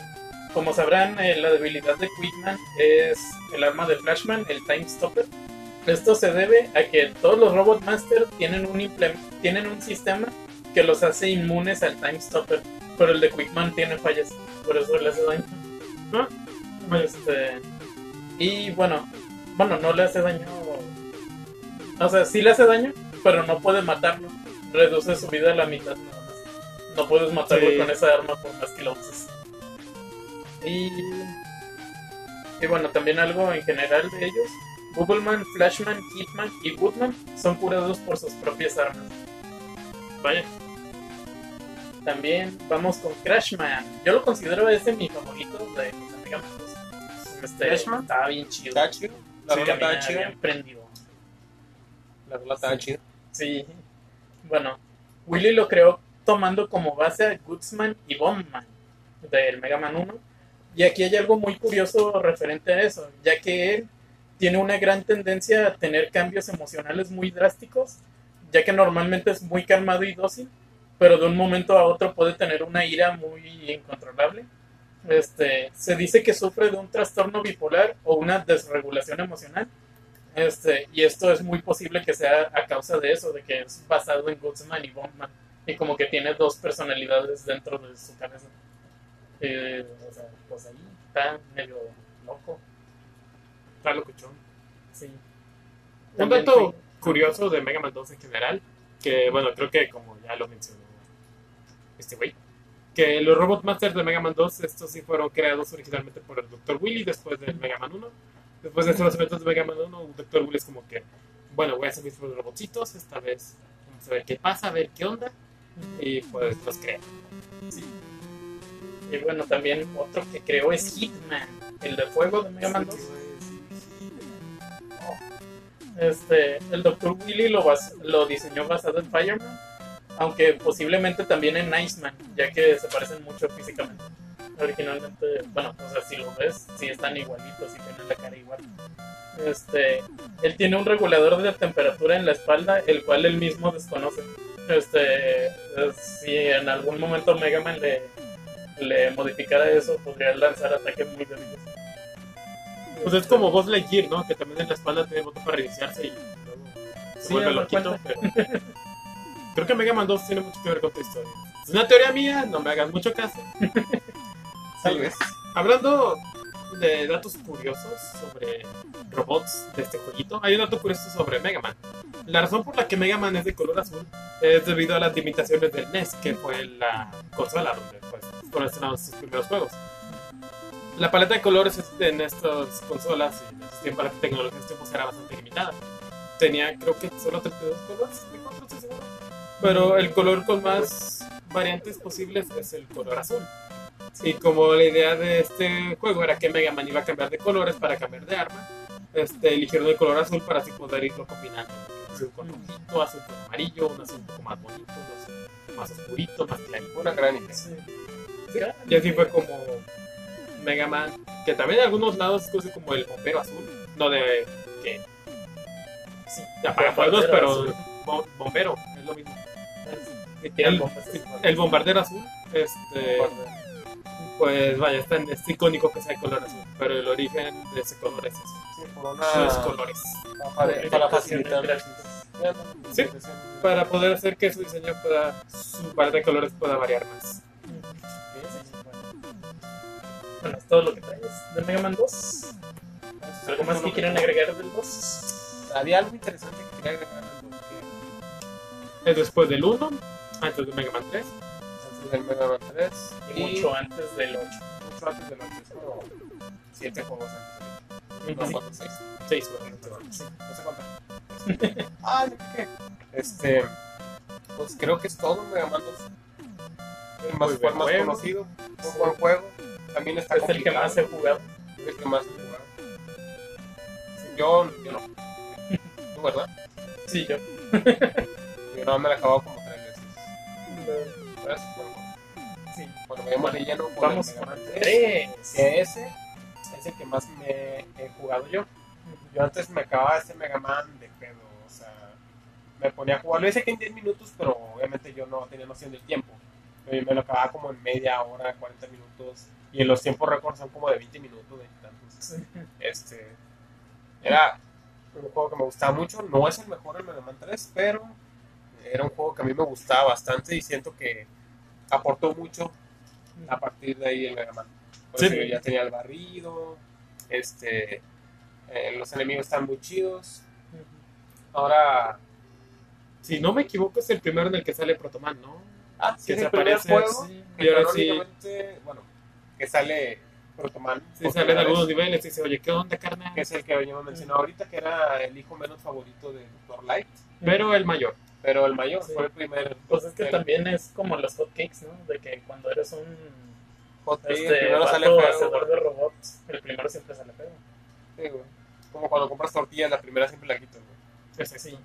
A: como sabrán, eh, la debilidad de Quickman es el arma de Flashman, el Time Stopper. Esto se debe a que todos los Robot Master tienen un, tienen un sistema que los hace inmunes al Time Stopper, pero el de Quickman tiene fallas, por eso le hace daño.
C: ¿No?
A: Este, y bueno, bueno, no le hace daño. O sea, sí le hace daño, pero no puede matarlo. Reduce su vida a la mitad más. No puedes matarlo
C: Sí.
A: con esa arma por más que lo uses. Y, y bueno, también algo en general de ellos. Bubbleman, Flashman, Hitman y Woodman son curados por sus propias armas.
C: Vaya.
A: También vamos con Crashman. Yo lo considero ese mi favorito de los Mega Man 2. Este. Estaba bien chido.
B: Está chido. La
A: Sí,
B: está chida.
A: prendido.
B: La rola está chida.
A: Sí. Bueno, Willy lo creó tomando como base a Goodsman y Bombman del Mega Man 1. Y aquí hay algo muy curioso referente a eso, ya que él tiene una gran tendencia a tener cambios emocionales muy drásticos, ya que normalmente es muy calmado y dócil, pero de un momento a otro puede tener una ira muy incontrolable. Este, se dice que sufre de un trastorno bipolar o una desregulación emocional. Este, y esto es muy posible que sea a causa de eso, de que es basado en Goodsman y Bombman. Y como que tiene dos personalidades dentro de su cabeza. Eh, o sea, pues ahí está medio loco.
C: Está locuchón.
A: Sí.
C: Un dato curioso de Mega Man 2 en general, que bueno, creo que como ya lo mencionó este güey, que los Robot Masters de Mega Man 2, estos sí fueron creados originalmente por el Dr. Willy después del Mega Man 1. Después de estos eventos de Mega Man 1, el Dr. Willy es como que, bueno, voy a hacer mis propios robotcitos, esta vez vamos a ver qué pasa, a ver qué onda, y pues los crea.
A: Y bueno, también otro que creó es Hitman, el de fuego de Mega Man 2. Este, el Dr. Willy lo, bas- lo diseñó basado en Fireman, aunque posiblemente también en Iceman, ya que se parecen mucho físicamente. Originalmente, bueno, o sea, si lo ves, sí están igualitos y tienen la cara igual. Este, él tiene un regulador de temperatura en la espalda, el cual él mismo desconoce. Este, es- si en algún momento Mega Man le, le modificara eso, podría lanzar ataques muy débiles.
C: Pues es como Buzz Lightyear, ¿no? Que también en la espalda tiene botón para reiniciarse y luego se
A: Sí,
C: vuelve loquito. Pero... Creo que Mega Man 2 tiene mucho que ver con tu historia. Es una teoría mía, no me hagan mucho caso.
B: Tal vez.
C: Hablando de datos curiosos sobre robots de este jueguito, hay un dato curioso sobre Mega Man. La razón por la que Mega Man es de color azul es debido a las limitaciones del NES, que fue la consola donde pues, estrenados sus primeros juegos. La paleta de colores en estas consolas y en ese tiempo la tecnología de tiempos era bastante limitada. Tenía creo que solo 32 colores, 34, no estoy seguro. Pero el color con más variantes posibles es el color azul. Y como la idea de este juego era que Mega Man iba a cambiar de colores para cambiar de arma, este, eligieron el color azul para así poder irlo combinando. Azul con rojito, azul con amarillo, un azul un poco más bonito, un azul más oscurito, más clarito.
B: Una gran idea.
A: Sí.
C: Y así fue como Mega Man, que también en algunos lados es como el bombero azul, no de que
A: Sí,
C: de pero
A: azul.
C: bo- bombero, es lo mismo.
A: Tiran
C: El, bombardero azul, este, pues vaya, es, tan, es icónico que sea de color azul, pero el origen de ese color es ese,
B: Sí, por
C: los
B: una.
C: colores.
B: Para, para facilitar.
C: Sí. Para poder hacer que su diseño pueda, su par de colores pueda variar más.
A: Bueno, es todo lo que traes de Mega Man 2. ¿Algo más que quieran agregar del 2?
B: Había algo interesante que quería agregar dos, que
C: Es después del 1, antes de Mega Man 3.
B: antes del Mega Man 3
A: Y mucho antes del 8.
B: mucho antes del 8. Es como 7 juegos antes. No,
A: Sí.
B: 4, 6.
C: 6,
B: No sé cuánto. ah, ¿de qué? Este. Pues creo que es todo Mega Man 2. El más, fue más
C: juego.
B: conocido. Un buen juego. También está
A: Es el que más he jugado.
B: Es el que más he jugado. Sí, Yo, yo no. ¿Tú, verdad?
A: Sí, yo.
B: Yo no me la he acabado como tres veces. ¿Tres? Bueno,
A: Sí.
B: Bueno, vayamos lleno con
A: Vamos
B: el Mega
A: con
B: Man
A: el
B: 3,
A: 3.
B: que ese es el que más me he jugado yo. Yo antes me acababa este Mega Man de pedo, o sea, me ponía a jugar, lo hice que en 10 minutos, pero obviamente yo no tenía noción del tiempo. Eh, Me lo acababa como en media hora, 40 minutos, y en los tiempos récords son como de 20 minutos, de tantos.
A: Sí.
B: Este, era un juego que me gustaba mucho, no es el mejor el Mega Man 3, pero era un juego que a mí me gustaba bastante y siento que aportó mucho a partir de ahí el Mega Man. Por
C: Sí.
B: eso ya tenía el barrido, este, eh, los enemigos están muy chidos. Ahora,
C: Si no me equivoco, es el primero en el que sale Protoman, ¿no?
B: ah, sí,
C: Que
B: es
C: se
B: el primer
C: aparece,
B: juego
A: Sí.
C: Y ahora sí-
B: bueno, que sale Protoman.
C: Sí, sale en algunos niveles y dice, oye, ¿qué onda, carnal?
B: Que es el que yo mencionado ahorita, que era el hijo menos favorito de Dr. Light.
C: Pero el mayor.
B: Pero el mayor
A: Sí.
B: fue el primer.
A: Pues es que
B: el
A: también es como los hotcakes, ¿no? De que cuando eres un
B: el
A: este,
B: primero sale feo,
A: de robots, el primero siempre sale feo.
B: Sí, güey. Como cuando compras tortillas, la primera siempre la quitas, güey.
C: Ese sí.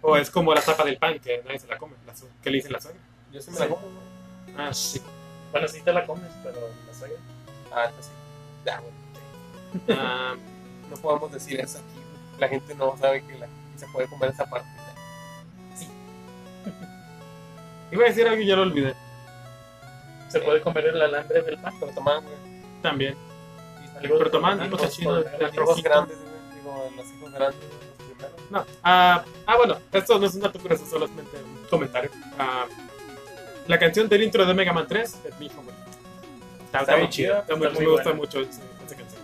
C: O es como la tapa del pan, que nadie se la come. La su- que le dicen la suegra.
B: Yo sí me la como, güey.
C: Ah, sí.
A: Bueno, sí te la comes, pero la suegra.
B: Ah, esta sí. Ya, güey.
C: Ah,
B: No podemos decir eso aquí, güey. La gente no sabe que la- se puede comer esa parte.
C: iba a decir algo y ya lo olvidé.
A: Se puede comer el alambre del pan.
B: Pero toman, güey.
C: También. Pero toman,
A: algo
C: el
B: Los hijos
C: rojito.
B: grandes. Digo, los hijos grandes, los primeros.
C: No. Ah, ah, bueno, esto no es un dato curioso, solamente un comentario. Ah, la canción del intro de Mega Man 3 es mi hijo, güey. Está, está muy chida. Está muy,
A: muy
C: me gusta mucho esa canción.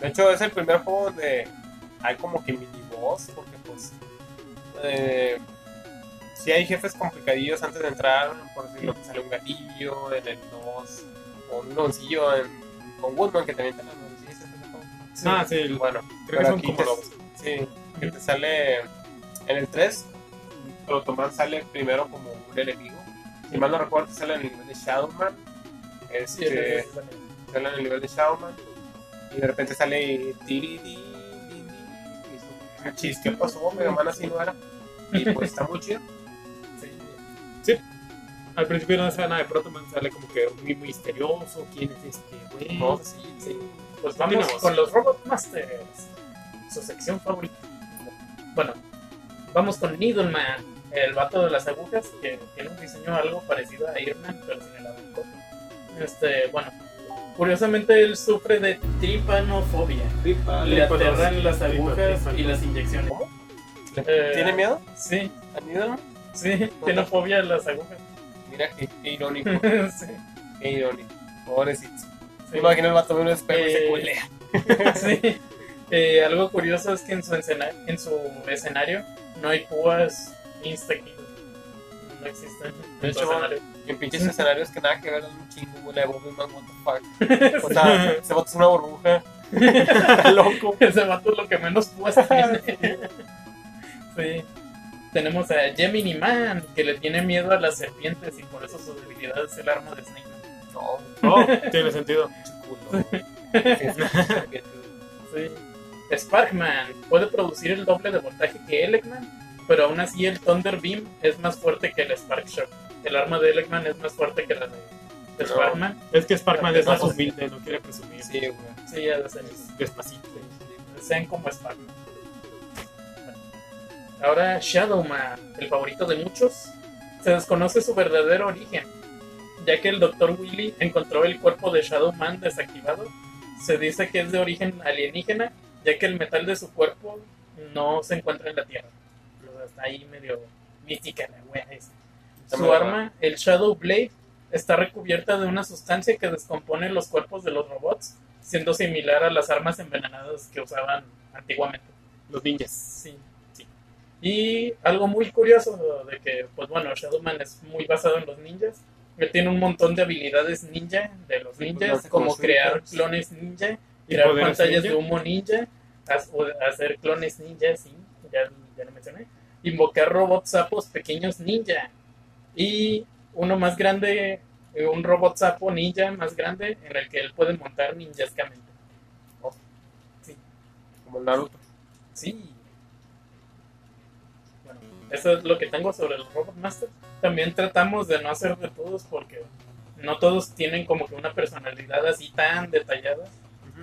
B: De hecho, es el primer juego donde hay como que mini boss, porque pues. Eh, si hay jefes complicadillos antes de entrar, por decirlo, que sale un gatillo en el 2, o un loncillo en, con Woodman que también te la ¿sí?
C: Ah, sí,
B: Bueno,
C: creo que
B: pero
C: son como lobos.
B: Sí, que te sale en el 3, Protoman sale primero como un enemigo. Si mal no recuerdo, sale en el nivel de Shadowman. Este, sale en el nivel de Shadowman. Y de repente sale. tiri, Chis, ¿qué pasó? Mega Man así no era. Y pues está muy chido.
C: Al principio no sabe nada de Protoman, sale como que muy misterioso. ¿Quién es este güey?
B: No, sí,
A: Sí. Pues vamos
C: Continuamos.
A: con los Robot Masters. Su sección favorita. Bueno, vamos con Needleman, el vato de las agujas, que tiene un diseño algo parecido a Iron Man, pero sin el aguicote. Este, bueno, curiosamente él sufre de tripanofobia. Le aterran las agujas y las inyecciones.
B: ¿Cómo?
A: Eh,
B: ¿Tiene miedo?
A: Sí,
B: ¿A Needleman?
A: sí, tiene fobia a las agujas.
B: Mira qué, qué irónico.
A: sí,
B: Qué irónico. Pobrecito. Me imagino el vato de un espejo y se
A: Eh,
B: culea.
A: sí. Eh, algo curioso es que en su, escena- en su escenario no hay púas insta-kill. No existen.
B: De hecho,
A: escenario.
B: En pinches escenarios que nada que ver, es un chingo, güey, de Bobbyman, what the fuck. O sea, ese vato es una burbuja. Está loco.
A: Ese vato es lo que menos púas tiene. sí. Tenemos a Gemini Man, que le tiene miedo a las serpientes y por eso su debilidad es el arma de Snake Man.
B: No,
C: Oh, tiene sentido.
B: Sí.
A: Sparkman puede producir el doble de voltaje que Elecman, pero aún así el Thunder Beam es más fuerte que el Spark Shock. El arma de Elecman es más fuerte que la de
B: No.
A: Sparkman.
C: Es que Sparkman es más humilde, no quiere presumir.
B: Sí, güey.
A: Sí, ya ser eso.
C: Despacito.
A: Sean como Sparkman. Ahora Shadowman, el favorito de muchos, se desconoce su verdadero origen, ya que el Dr. Willy encontró el cuerpo de Shadowman desactivado. Se dice que es de origen alienígena, ya que el metal de su cuerpo no se encuentra en la Tierra. Está ahí medio mística la wea esa. Su arma, el Shadow Blade, está recubierta de una sustancia que descompone los cuerpos de los robots, siendo similar a las armas envenenadas que usaban antiguamente.
C: Los ninjas.
A: Sí. Y algo muy curioso de que, pues bueno, Shadowman es muy basado en los ninjas. Él tiene un montón de habilidades ninja de los
B: Sí, pues,
A: ninjas,
B: hace como
A: como crear clones ninja,
C: ¿Y
A: crear pantallas
C: ninja?
A: de humo ninja, hacer clones ninja, sí, ya, ya lo mencioné. Invocar robots sapos pequeños ninja. Y uno más grande, eh, un robot sapo ninja más grande en el que él puede montar ninjascamente.
B: Como el Naruto.
A: Sí. Eso es lo que tengo sobre los Robot Masters. También tratamos de no hacer de todos porque no todos tienen como que una personalidad así tan detallada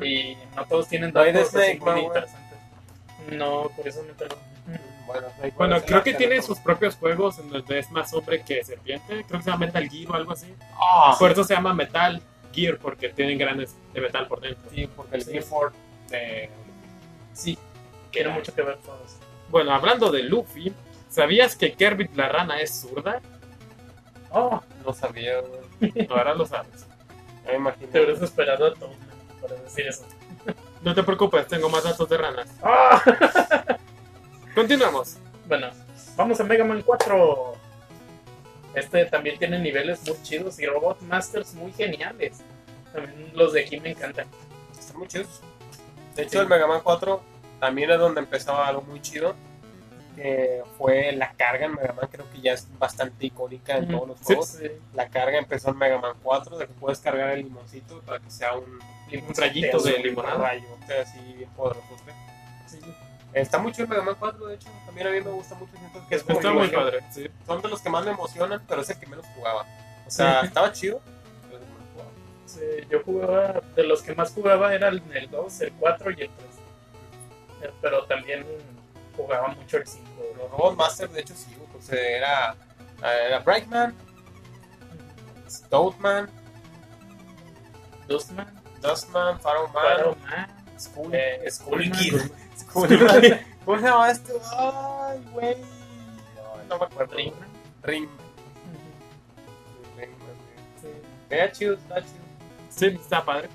A: y no todos tienen
B: No
A: así muy interesantes. No, curiosamente no.
B: Bueno,
C: Bueno, creo que tiene sus propios juegos en donde es más hombre que serpiente. Creo que se llama Metal Gear o algo así.
B: Ah,
C: Por eso se llama Metal Gear, porque tienen grandes de metal por dentro.
B: sí, porque el
A: Sí.
B: De
A: Sí, tiene mucho que ver todo eso.
C: Bueno, hablando de Luffy, ¿sabías que Kermit la rana es zurda?
A: Oh,
B: no sabía.
C: Ahora lo sabes.
B: Me imagino.
A: te hubieras esperado a todo para decir eso.
C: No te preocupes, tengo más datos de ranas.
A: Ah.
C: Continuamos.
A: Bueno, vamos a Mega Man 4. Este también tiene niveles muy chidos y Robot Masters muy geniales. También los de aquí me encantan.
B: Están muy chidos. De
A: Sí.
B: hecho, el Mega Man 4 también es donde empezaba algo muy chido. Que fue la carga en Mega Man, creo que ya es bastante icónica en todos los juegos.
A: Sí.
B: La carga empezó en Mega Man 4, de que puedes cargar el limoncito para que sea un,
C: Un rayito de limonada.
B: rayote así bien poderoso.
A: Sí.
B: Está mucho el Mega Man 4, de hecho. También a mí me gusta mucho. Que es
C: Está muy padre. sí.
B: Son de los que más me emocionan, pero es el que menos jugaba. O sea, estaba chido,
A: yo jugaba, de los que más jugaba era el, el 2, el 4 y el 3. Eh, Pero también jugaba mucho el 5.
B: Los Robot Master, de hecho, sí, pues era, era Brightman, Stoutman,
A: Dustman,
B: Dustman, Pharaoh Man,
A: Pharaoh Man,
B: Skull,
A: eh,
B: Skull
A: Skullman.
B: Kid. ¿Cómo se llama este? Ay, güey. No, me acuerdo. Ring.
A: Sí.
B: Era chido, está chido.
C: Sí, está padre.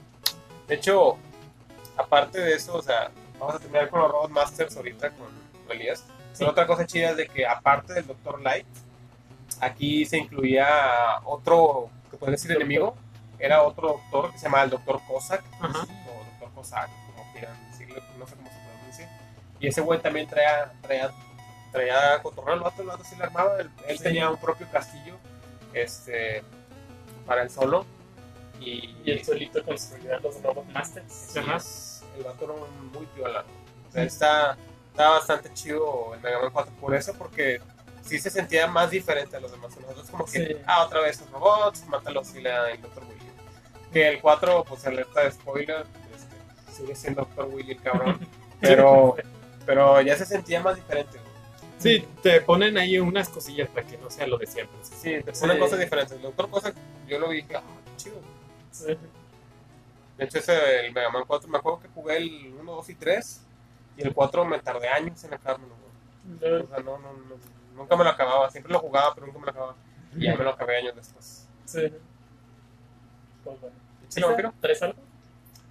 B: De hecho, aparte de eso, o sea, vamos a terminar con los Robot Masters ahorita con Elías. Pero otra cosa chida es de que aparte del Dr. Light, aquí se incluía otro, que puede decir
A: Doctor.
B: enemigo, era otro doctor que se llamaba el Doctor Cossack,
C: Ajá.
B: o Doctor Cossack, como quieran decirlo, no sé cómo se pronuncia. Y ese güey también traía, traía, traía cotorreo, el vato, el vato sí le armaba, él, él
A: Sí.
B: tenía un propio castillo, este, para él solo. Y,
A: Y él solito construía los Robot Masters.
B: Sí, es- el vato era muy piola. O sea, está, está bastante chido el Mega Man 4 por eso, porque sí se sentía más diferente a los demás. Nosotros como que,
A: Sí.
B: ah, otra vez los robots, mátalos y le da el Dr. Willy. Que el 4, pues alerta de spoiler, este, sigue siendo Dr. Willy el cabrón. pero, pero ya se sentía más diferente.
C: Sí, te ponen ahí unas cosillas para que no sea lo de siempre.
B: Sí, te ponen
A: Sí.
B: cosas diferentes. Cosa, yo lo vi y dije, ah, chido.
A: Sí.
B: De hecho, ese, el Mega Man 4, me acuerdo que jugué el 1, 2 y 3. Y el 4 me tardé años en acabármelo. güey. O sea, no, no, no, nunca me lo acababa. Siempre lo jugaba, pero nunca me lo acababa. Y ya me lo acabé años después.
A: Sí. Pues bueno.
B: ¿Sí, lo vampiro?
A: ¿Traes algo?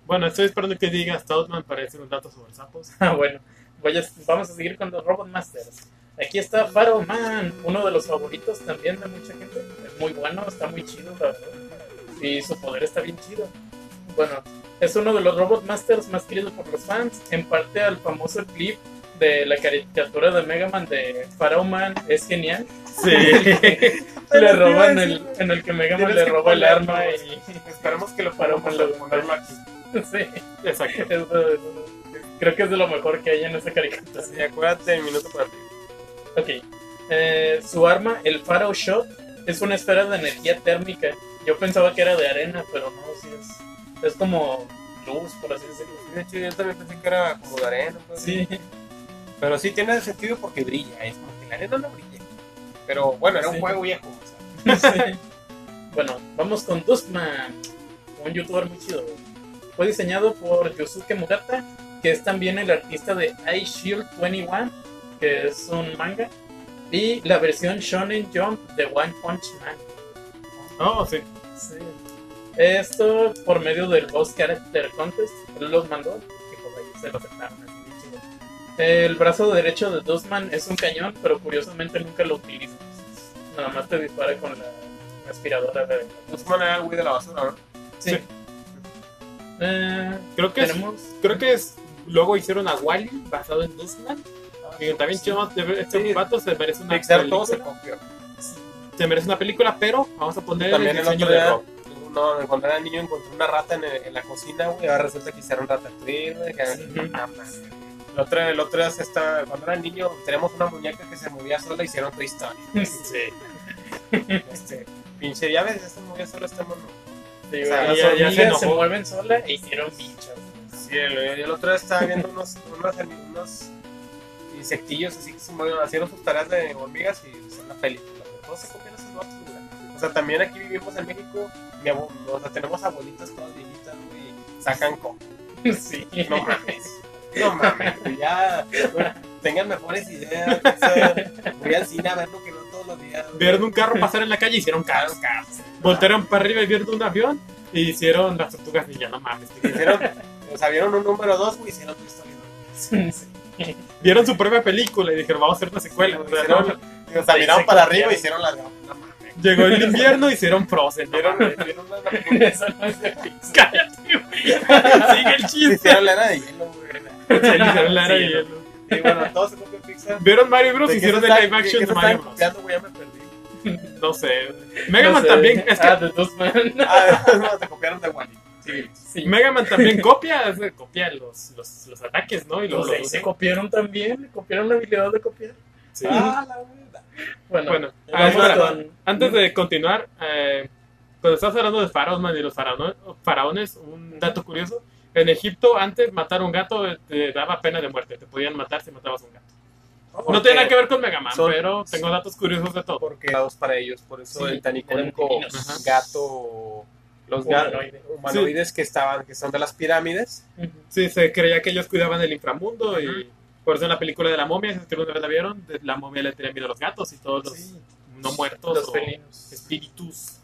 C: Bueno, estoy esperando que digas Toadman para decir un dato sobre sapos.
A: Ah, bueno. Voy a- vamos a seguir con los Robot Masters. Aquí está Pharaoh Man, uno de los favoritos también de mucha gente. Es muy bueno, está muy chido, la verdad. Y su poder está bien chido. Bueno, es uno de los Robot Masters más queridos por los fans, en parte al famoso clip de la caricatura de Mega Man de Pharaoh Man es genial.
C: Sí.
A: le roban el, en el que Mega Man le roba el arma y
B: Esperemos que lo
A: Para
B: podamos
A: ponerlo-
B: ponerlo aquí.
A: sí,
C: Exacto.
A: eso- eso- creo que es de lo mejor que hay en esa caricatura.
B: Sí, acuérdate minuto para ti.
A: Ok. Eh, su arma, el Pharaoh Shot, es una esfera de energía térmica. Yo pensaba que era de arena, pero no, sí es. Es como luz, por así decirlo.
B: De hecho, yo también pensé que era como de arena. pues.
A: Sí,
B: Pero sí tiene sentido porque brilla. Es como que la arena no brilla. Pero bueno, era un
A: Sí.
B: juego viejo. o sea.
A: sí. Bueno, vamos con Dustman, un youtuber muy chido. Fue diseñado por Yosuke Murata, que es también el artista de Ice Shield 21, que es un manga, y la versión Shonen Jump de One Punch Man.
C: Oh, sí.
A: Sí. Esto por medio del Boss Character Contest, él los mandó y pues ahí se lo aceptaron. El brazo derecho de Dustman es un cañón, pero curiosamente nunca lo utiliza. Nada más te dispara con la aspiradora de.
B: Guzmán era el güey de la basura, ¿no?
A: Sí.
C: Sí.
A: Eh,
C: Creo que es,
A: tenemos.
C: creo que es luego hicieron a Wally basado en Dustman. Y también chido, este
B: Sí.
C: vato se merece una
B: Pixar todo se
C: película. Se merece una película, pero vamos a poner
B: También
C: el
B: el
C: diseño
B: otro
C: de Rob.
B: No, cuando era niño encontré una rata en, el- en la cocina, güey, ahora resulta que hicieron ratatouille, güey.
A: Sí.
B: El otro, el otro día se está, cuando era niño tenemos una muñeca que se movía sola y hicieron Story.
C: Sí.
B: Este, pinche, ya ves, este movía solo este mono.
A: Sí,
B: O sea,
A: las
C: ya- se
A: se, mueven sola e hicieron bichos.
B: Sí, el, el otro día estaba viendo unos, unos, unos insectillos así que se mueven, hicieron sus tareas de hormigas y es una película. Todos se copian esos vatos, güey. O sea, también aquí vivimos en México, mi o sea, tenemos abuelitas todas viejitas, güey, y sacan co.
A: Sí.
B: No mames. No mames, güey, ya. Tengan mejores ideas. o sea, voy al cine a verlo que no todos los días. güey.
C: Vieron un carro pasar en la calle y hicieron carros. Voltearon para arriba y vieron un avión y hicieron las tortugas ninja. No mames.
B: Hicieron, o sea, vieron un número 2, güey, hicieron tu historia.
A: Sí.
C: Vieron su propia película y dijeron, vamos a hacer una secuela. O sea,
B: Hicieron-
C: no-
B: O sea, miraron para arriba y hicieron la de.
C: Llegó el invierno y hicieron Frozen.
B: Vieron,
A: de Pixar.
C: Cállate, güey. Sigue el chiste.
B: hicieron la era de hielo, güey.
C: Hicieron la era de hielo.
B: Y bueno, todos se copian Pixar.
C: Vieron Mario Bros.
B: ¿De
C: y hicieron
B: se
C: el
B: está-
C: live action de
B: se
C: Mario Bros.
B: Ya me perdí.
C: No sé. Mega Man también. Es que
A: Ah, de Dustman.
B: Ah, no, te copiaron de Wally. Sí.
A: Sí.
C: Mega Man también copia, de- copia los, los, los ataques, ¿no? Y los,
A: Los de
C: los-
A: se copiaron también, copiaron la habilidad de copiar.
C: Sí.
B: Ah, la verdad.
A: Bueno, con-
C: antes de continuar, eh, cuando estás hablando de faraón y los faraones, faraones, un dato curioso, en Egipto antes matar un gato eh, te daba pena de muerte, te podían matar si matabas un gato. No tiene nada que ver con Mega Man,
B: son-
C: pero tengo datos curiosos de todo.
B: Porque dados para ellos, por eso
A: Sí,
B: el tan icónico gato. Los gatos
A: Humanoide.
B: humanoides que estaban, que son de las pirámides.
C: Sí, se creía que ellos cuidaban del inframundo y. por eso en la película de la momia, si es que alguna vez la vieron, la momia le tenía miedo a los gatos y todos los
A: Sí,
C: no muertos
A: los
C: o
A: felinos.
C: espíritus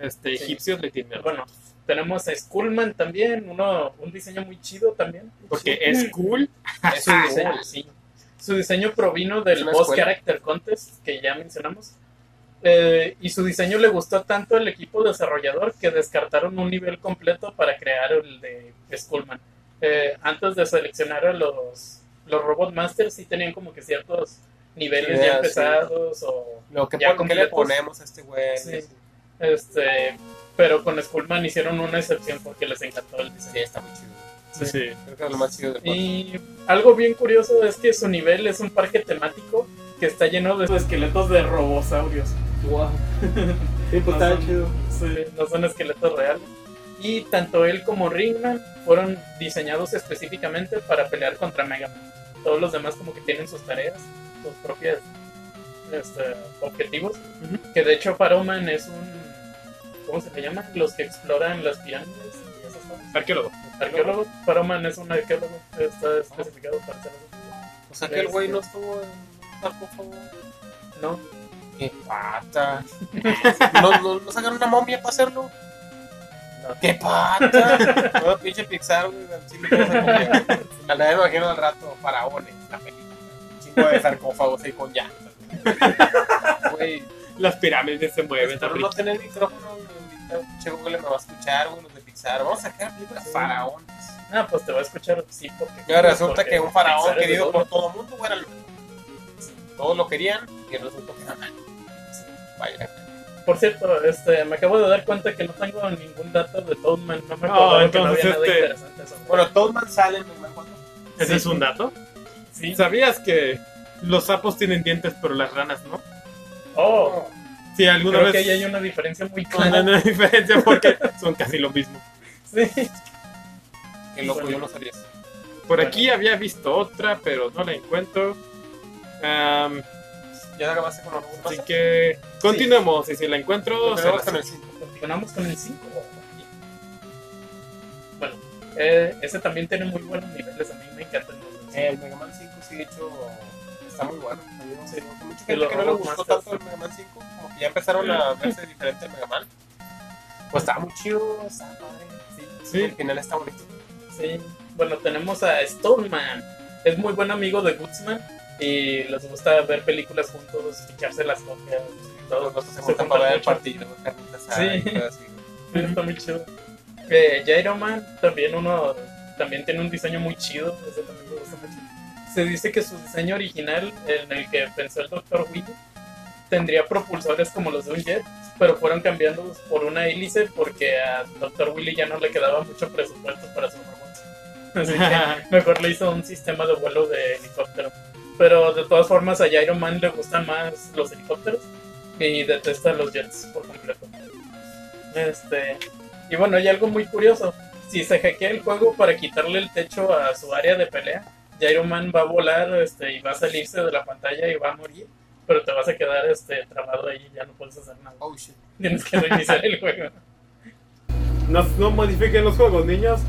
C: este,
A: Sí.
C: egipcios le tienen miedo.
A: Bueno, tenemos a Skullman también, uno, un diseño muy chido también.
C: Porque
A: Sí.
C: es cool.
B: Es
A: Su
B: un
A: diseño, sí. Su diseño provino del Boss
B: escuela.
A: Character Contest, que ya mencionamos. Eh, y su diseño le gustó tanto al equipo desarrollador que descartaron un nivel completo para crear el de Skullman. Eh, antes de seleccionar a los, los Robot Masters, sí tenían como que ciertos niveles
B: Sí,
A: ya
B: sí.
A: empezados o
B: Lo que,
A: Ya
B: ¿qué le ponemos a este güey.
A: Sí. este pero con Skullman hicieron una excepción porque les encantó el
B: Sí,
A: diseño.
B: está muy chido.
C: Sí, sí.
B: Creo que es lo más chido del.
A: Y algo bien curioso es que su nivel es un parque temático que está lleno de esqueletos de robosaurios.
B: Wow. Sí, pues
A: No
B: está
A: son-
B: chido.
A: Sí, no son esqueletos reales. Y tanto él como Ringman fueron diseñados específicamente para pelear contra Mega Man. Todos los demás como que tienen sus tareas, sus propios este, objetivos. Que de hecho Pharaohman es un... ¿Cómo se le llama? Los que exploran las pirámides y esas cosas.
C: Arqueólogo.
A: Arqueólogo. Pharaohman es un arqueólogo. Está especificado para ser
B: O sea que el güey no estuvo en sarcófago.
A: No,
B: ¡Qué pata! ¿No, no, no sacaron una momia para hacerlo?
A: No.
B: ¡Qué pata! Todo pinche Pixar, güey. Sí, me A nadie me imagino al rato faraones, la película. Un chingo de sarcófagos ahí con llantas. Güey,
C: Las pirámides se mueven.
B: espero no tener micrófono, güey. Pinche Google me va a escuchar, güey, los de Pixar. Vamos a sacar películas faraones.
A: Ah, pues te va a escuchar, sí, porque...
B: Y ahora resulta
A: porque
B: que un faraón
A: Pixar
B: querido por todo el mundo, era lo- todos lo querían y resultó que era malo. Vaya.
A: Por cierto, este, me acabo de dar cuenta que no tengo ningún dato de Toadman. No me
C: Ah,
A: acordaba que no había nada
C: este-
A: interesante sobre
B: Bueno, Toadman sale en el juego.
C: Ese
A: Sí.
C: es un dato.
A: Sí.
C: ¿Sabías que los sapos tienen dientes pero las ranas no?
A: Oh,
C: Sí, alguna
A: creo
C: vez
A: que ahí hay una diferencia muy clara.
C: no hay diferencia porque son casi lo mismo.
A: Sí.
B: Qué loco, yo no sabía eso.
C: Por
A: Bueno.
C: aquí había visto otra, pero no la encuentro. Am,
B: Ya acabaste con los
C: así que continuemos y si la encuentro, se
B: con el 5.
A: Continuamos con el 5. Bueno, eh, ese también tiene muy buenos niveles. A mí me encantan los
B: El Mega Man 5 sí, de hecho, está muy bueno. Mí me
A: Sí.
B: Mucha gente que no le gustó
A: Masters.
B: tanto el Mega Man 5, como que ya empezaron a verse diferente el Mega Man. Pues estaba muy chido, estaba padre. Sí,
C: Sí.
B: El final está bonito.
A: Sí, bueno, tenemos a Stoneman. Es muy buen amigo de Goodsman y les gusta ver películas juntos, ficharse las copias y todo.
B: Todos los se juntan para ver el partido,
A: Sí.
B: y
A: está muy chido. Eh, Gyro Man también uno también tiene un diseño muy chido, ese también me gusta mucho. Se dice que su diseño original, en el que pensó el Dr. Willy, tendría propulsores como los de un jet, pero fueron cambiando por una hélice porque a Dr. Willy ya no le quedaba mucho presupuesto para sus robots. Así que mejor le hizo un sistema de vuelo de helicóptero. Pero de todas formas a Gyro Man le gustan más los helicópteros y detesta los jets por completo. Este, y bueno, hay algo muy curioso. Si se hackea el juego para quitarle el techo a su área de pelea, Iron Man va a volar este, y va a salirse de la pantalla y va a morir. Pero te vas a quedar este, trabado ahí y ya no puedes hacer nada.
B: Oh shit.
A: Tienes que reiniciar el juego.
C: No, no modifiquen los juegos, niños.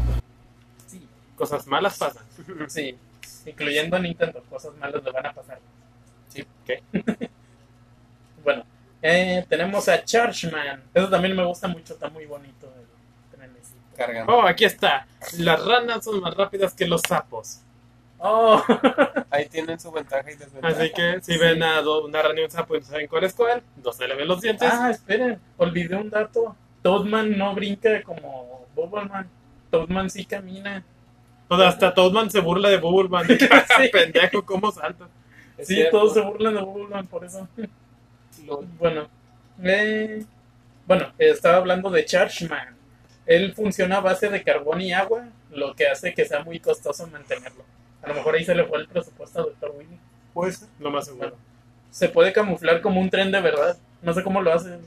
A: Sí,
C: Cosas malas pasan.
A: sí. Incluyendo a Nintendo, cosas malas le van a pasar.
C: Sí, ¿qué?
A: Bueno, eh, tenemos a Chargeman. Eso también me gusta mucho, está muy bonito el trenecito.
B: Cargando.
C: Oh, aquí está. Las ranas son más rápidas que los sapos.
A: Oh,
B: Ahí tienen su ventaja y desventaja.
C: Así que si
A: Sí.
C: ven a una rana y un sapo y no saben cuál es cuál, no se le ven los dientes.
A: ah, esperen, olvidé un dato. Toadman no brinca como Bubbleman. Toadman sí camina.
C: O sea, hasta Toadman se burla de Bubbleman. Que,
A: Sí.
C: pendejo, ¿cómo salta?
B: Es
A: sí,
B: cierto.
A: todos se burlan de Bubbleman por eso. Bueno, eh, bueno, estaba hablando de Chargeman. Él funciona a base de carbón y agua, lo que hace que sea muy costoso mantenerlo. A lo mejor ahí se le fue el presupuesto a Dr. Willy.
C: Pues, lo más seguro.
A: Se puede camuflar como un tren de verdad. No sé cómo lo hace.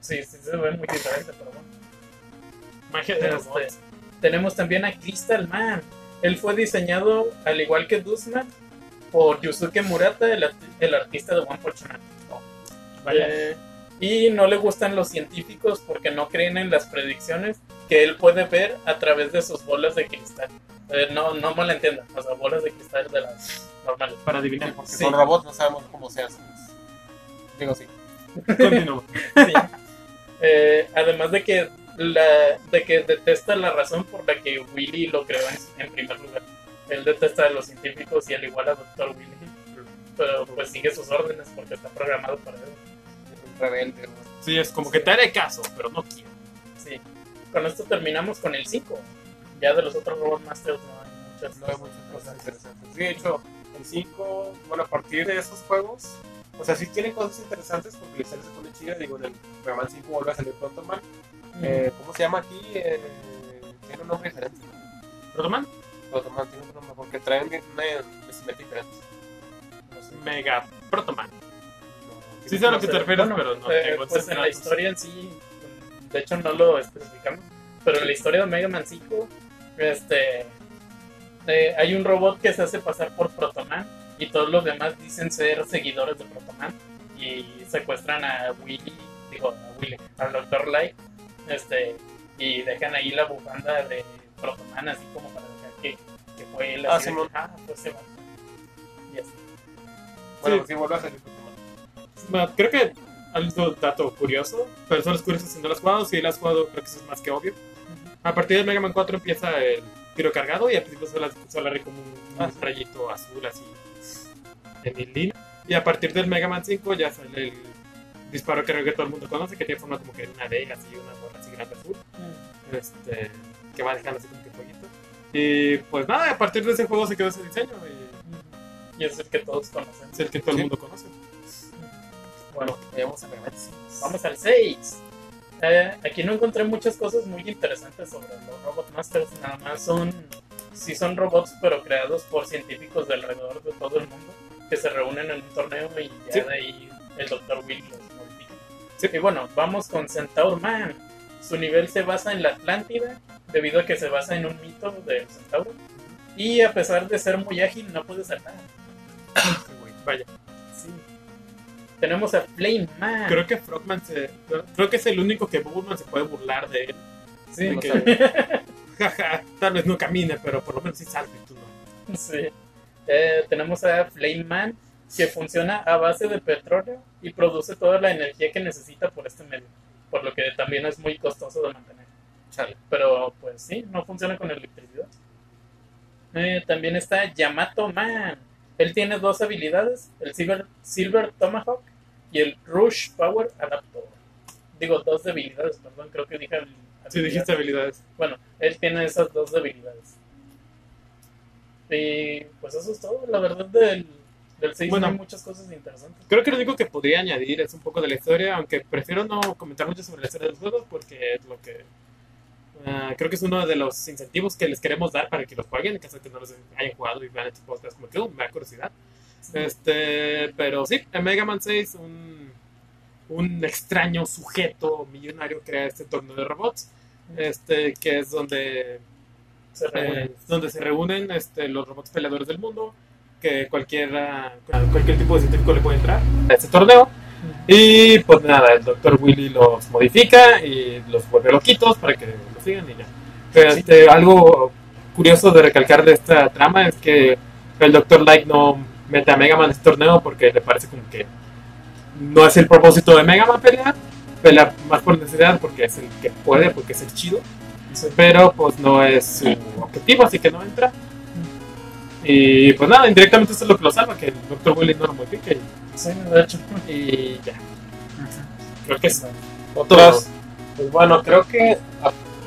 A: Sí, sí se ve muy diferente, pero bueno.
C: Magia de
A: Este. Tenemos también a Crystal Man. Él fue diseñado, al igual que Dusman, por Yusuke Murata, el, el artista de One Punch Man.
C: Vaya.
A: Eh, y no le gustan los científicos porque no creen en las predicciones que él puede ver a través de sus bolas de cristal. Eh, no, no malentiendan, o sea, bolas de cristal de las normales.
C: Para adivinar.
B: Porque
A: Sí.
B: son robots, no sabemos cómo se hacen. Digo, sí.
C: Continúo.
A: Sí. Eh, además de que la, de que detesta la razón por la que Willy lo creó en, en primer lugar. Él detesta a los científicos y al igual a Dr. Willy. Pero pues sigue sus órdenes porque está programado para eso.
B: Un rebelde. ¿no?
C: Sí, es como que te haré caso, pero no quiero.
A: Sí. Con esto terminamos con el 5. Ya de los otros Robot Masters no hay muchas
B: No hay muchas cosas interesantes. Sí, de hecho, el 5, bueno, a partir de esos juegos, o sea, sí tienen cosas interesantes porque la historia se pone chida. Digo, en el Mega Man 5 vuelve a salir Proto Man. Eh, ¿Cómo se llama aquí? Eh, tiene un nombre diferente.
C: ¿Protoman?
B: Proto Man tiene un nombre porque traen una vestimenta diferente. No sé.
C: Mega Protoman.
B: No,
C: Sí sé a lo que te refieres,
A: Bueno,
C: pero no
A: eh,
C: tengo
A: Pues en la historia en sí, de hecho no lo especificamos, pero en la historia de Mega Man 5, este, eh, hay un robot que se hace pasar por Protoman y todos los demás dicen ser seguidores de Protoman y secuestran a Willy, digo, a Willy, al Dr. Light, este, y dejan ahí la bufanda de Protoman así como para dejar que, que fue él.
B: Ah, Simón.
A: que, ah, pues se va. Y así.
B: Bueno,
C: Sí.
B: sí, vuelve a salir Proto Man.
C: Bueno, creo que algo dato curioso, personas curiosas si no lo has jugado, si lo has jugado creo que eso es más que obvio. A partir de Mega Man 4 empieza el tiro cargado y al principio solo, solo hay como un,
B: Ah, sí.
C: rayito azul así en el línea. Y a partir del Mega Man 5 ya sale el disparo que creo que todo el mundo conoce, que tiene forma como que de una D, así una grande azul, este, que va dejando así como que fueguito. Y pues nada, a partir de ese juego se quedó ese diseño y
A: Y es el que todos conocen.
C: es el que todo el mundo conoce.
A: Bueno,
B: Vamos a 6.
A: Vamos al 6. Eh, aquí no encontré muchas cosas muy interesantes sobre los Robot Masters. Nada más son. Sí, son robots, pero creados por científicos de alrededor de todo el mundo que se reúnen en un torneo y ya
C: Sí.
A: de ahí el Dr. Will los modifica.
C: Sí.
A: Y bueno, vamos con Centaur Man. Su nivel se basa en la Atlántida, debido a que se basa en un mito del Centauro. Y a pesar de ser muy ágil, no puede saltar.
C: Vaya.
A: Sí. Tenemos a Flame Man.
C: Creo que Frogman se. Creo que es el único que Bullman se puede burlar de él.
A: Sí,
B: No
C: que-. Jaja, tal vez no camine, pero por lo menos sí salta y tú no.
A: Sí. Eh, tenemos a Flame Man, que funciona a base de petróleo y produce toda la energía que necesita por este medio, por lo que también es muy costoso de mantener.
B: Chale.
A: Pero pues sí, no funciona con electricidad. Eh, también está Yamato Man. Él tiene dos habilidades, el Silver, Silver Tomahawk y el Rush Power Adaptor. Digo, dos debilidades, perdón, creo que dije.
C: Sí, dijiste habilidades.
A: Bueno, él tiene esas dos debilidades. Y pues eso es todo. La verdad del, del 6
C: Bueno.
A: hay muchas cosas interesantes.
C: Creo que lo único que podría añadir es un poco de la historia, aunque prefiero no comentar mucho sobre la historia de los juegos porque es lo que. ah, creo que es uno de los incentivos que les queremos dar para que los jueguen, en caso de que no los hayan jugado y vean estos podcasts, como que uh, me da curiosidad. Este, pero sí, en Mega Man 6, un, un extraño sujeto millonario crea este torneo de robots, este, que es donde
A: Se
C: eh, donde se reúnen este, los robots peleadores del mundo, que cualquiera, cualquier tipo de científico le puede entrar a este torneo. Y pues nada, el doctor Willy los modifica y los vuelve loquitos para que lo sigan y ya. Pero este, algo curioso de recalcar de esta trama es que el doctor Light no mete a Mega Man en este torneo porque le parece como que no es el propósito de Mega Man pelear, pelea más por necesidad porque es el que puede, porque es el chido
A: Sí.
C: pero pues no es su objetivo, así que no entra. Y pues nada, indirectamente eso es lo que lo salva, que el Dr. Willy no lo
A: hecho.
C: y, y ya. Creo que es
B: Otras, pues bueno, creo que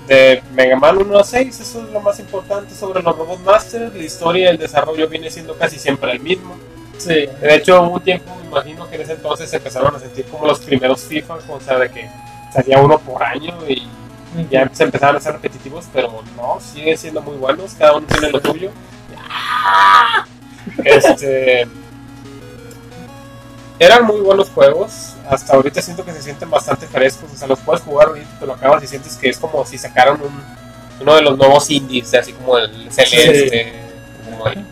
B: de Mega Man 1 a 6, eso es lo más importante sobre los Robot Masters. La historia y el desarrollo viene siendo casi siempre el mismo.
A: Sí.
B: De hecho, hubo un tiempo, me imagino que en ese entonces se empezaron a sentir como los primeros FIFA, o sea, de que salía uno por año y ya se empezaron a ser repetitivos, pero no, siguen siendo muy buenos, cada uno tiene lo suyo. Este. Eran muy buenos juegos, hasta ahorita siento que se sienten bastante frescos, o sea, los puedes jugar ahorita, te lo acabas y sientes que es como si sacaran un, uno de los nuevos indies, así como el Celeste, como el,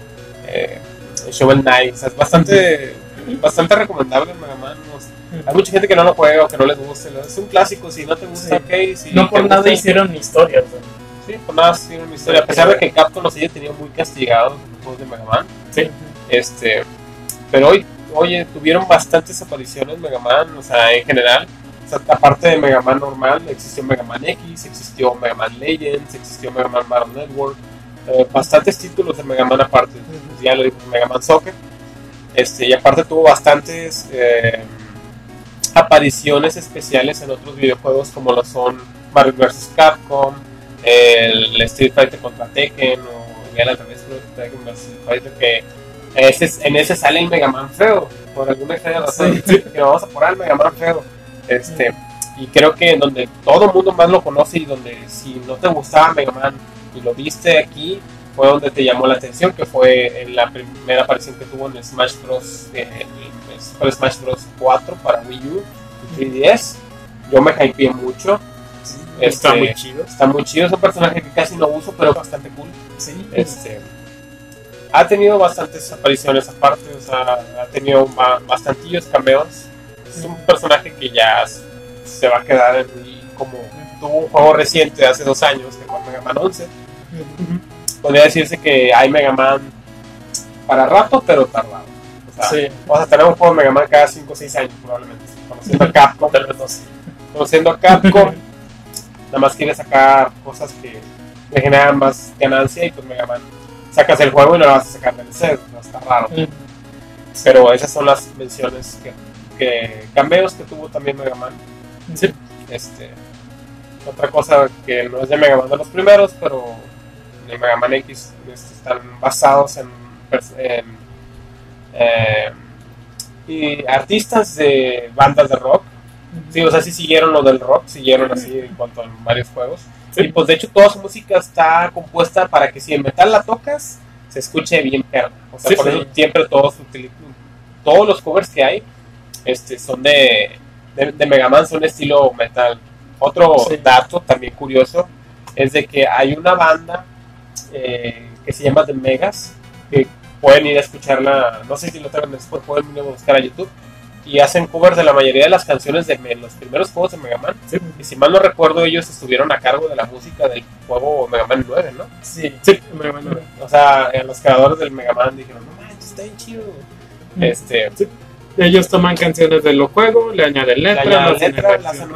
B: eh, el Shovel Knight, o sea, es bastante, bastante recomendable Mega Man, o sea, hay mucha gente que no lo juega o que no les gusta, es un clásico, si no te gusta,
A: Sí.
B: ok, si
A: No por nada
B: gusta-
A: hicieron historias. ¿no?
B: Sí, nada tiene una historia. A pesar de que Capcom los haya tenido muy castigados en los juegos de Mega Man.
C: Sí.
B: Este, pero hoy, oye, tuvieron bastantes apariciones Mega Man, o sea, en general. O sea, aparte de Mega Man normal, existió Mega Man X, existió Mega Man Legends, existió Mega Man Battle Network. eh, bastantes títulos de Mega Man aparte. Ya lo digo, Mega Man Soccer. Este, y aparte tuvo bastantes eh, apariciones especiales en otros videojuegos como lo son Mario vs. Capcom, el Street Fighter contra Tekken o ya creo que Tekken vs. Street Fighter que ese, en ese sale el Mega Man feo, por alguna extraña razón, que vamos a poner al Mega Man feo. Este, y creo que en donde todo el mundo más lo conoce y donde si no te gustaba Mega Man y lo viste aquí, fue donde te llamó la atención, que fue en la primera aparición que tuvo en Smash Bros. eh, el Smash Bros. 4 para Wii U y 3DS. Yo me hypeé mucho.
C: Está
B: Este,
C: muy chido.
B: Está muy chido, es un personaje que casi no uso, pero bastante cool.
A: Sí.
B: Este, ha tenido bastantes apariciones aparte, o sea, ha tenido ba- bastantillos cameos. Es un personaje que ya se va a quedar en como tuvo un juego reciente hace dos años, que fue Mega Man 11. Podría decirse que hay Mega Man para rato, pero tardado. O sea,
A: Sí.
B: vamos a tener un juego de Mega Man cada 5 o 6 años probablemente. Conociendo a Capcom,
A: Tal vez no
B: conociendo a Capcom, nada más quiere sacar cosas que le generan más ganancia y pues Mega Man sacas el juego y no lo vas a sacar del set, no está raro. Pero esas son las menciones que, que cameos que tuvo también Mega Man.
C: Sí.
B: Este, otra cosa que no es de Mega Man de los primeros, pero de Mega Man X este, están basados en, eh, y artistas de bandas de rock. Sí, o sea, sí siguieron lo del rock, siguieron así en cuanto a varios juegos. Y pues de hecho toda su música está compuesta para que si en metal la tocas, se escuche bien perro. O sea,
C: Sí,
B: por
C: sí.
B: eso siempre todos todos los covers que hay este, son de, de, de Mega Man, son de estilo metal. Otro
A: Sí.
B: dato también curioso es de que hay una banda eh, que se llama The Megas, que pueden ir a escucharla, no sé si lo tengan después, pueden ir a buscar a YouTube, y hacen covers de la mayoría de las canciones de los primeros juegos de Mega Man.
C: Sí.
B: Y si mal no recuerdo, ellos estuvieron a cargo de la música del juego Mega Man 9, ¿no?
A: Sí.
C: Sí, Mega Man nueve.
B: O sea, eh, los creadores del Mega Man dijeron, no manches, está bien chido. Este,
C: Ellos toman canciones del juego, le añaden letras,
B: añaden
C: las hacen en
B: letras, las hacen.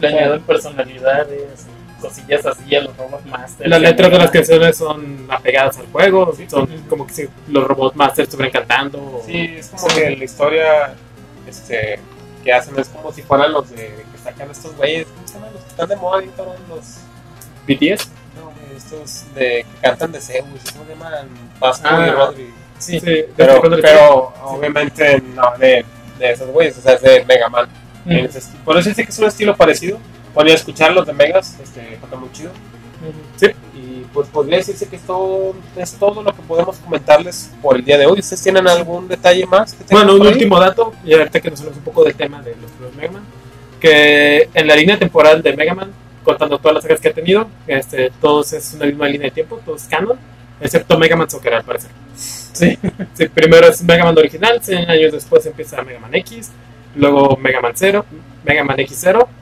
A: Le añaden personalidades, cosillas así a los Robot Masters.
C: Las letras de las canciones son apegadas al juego, son como que si los robots masters estuvieran cantando. o-
B: sí, es como que la historia este, que hacen es como si fueran los de que sacan estos güeyes, ¿cómo se llaman? Los que están de moda ahorita, los
C: BTS.
B: no, estos de que cantan de Zeus, ¿cómo se llaman? Pascu
C: Ah.
B: y Rodri.
A: Sí.
C: Sí,
B: Pero,
C: le-
B: pero obviamente no de, de esos güeyes, o sea, es de Mega Man. Esti- Por eso dice que es un estilo parecido. Podría escuchar los de Megas, este, está muy chido.
C: Sí.
B: Y pues podría decirse que esto es todo lo que podemos comentarles por el día de hoy. ¿Ustedes tienen algún detalle más? que
C: Bueno, un
B: ahí?
C: último dato, y ahorita que nos hablamos un poco del tema de los primeros Mega Man, que en la línea temporal de Mega Man, contando todas las sagas que ha tenido, este, todos es una misma línea de tiempo, todos canon, excepto Mega Man Soccer al parecer. Sí, sí, primero es Mega Man original, 100 años después empieza Mega Man X, luego Mega Man 0, Mega Man X0, que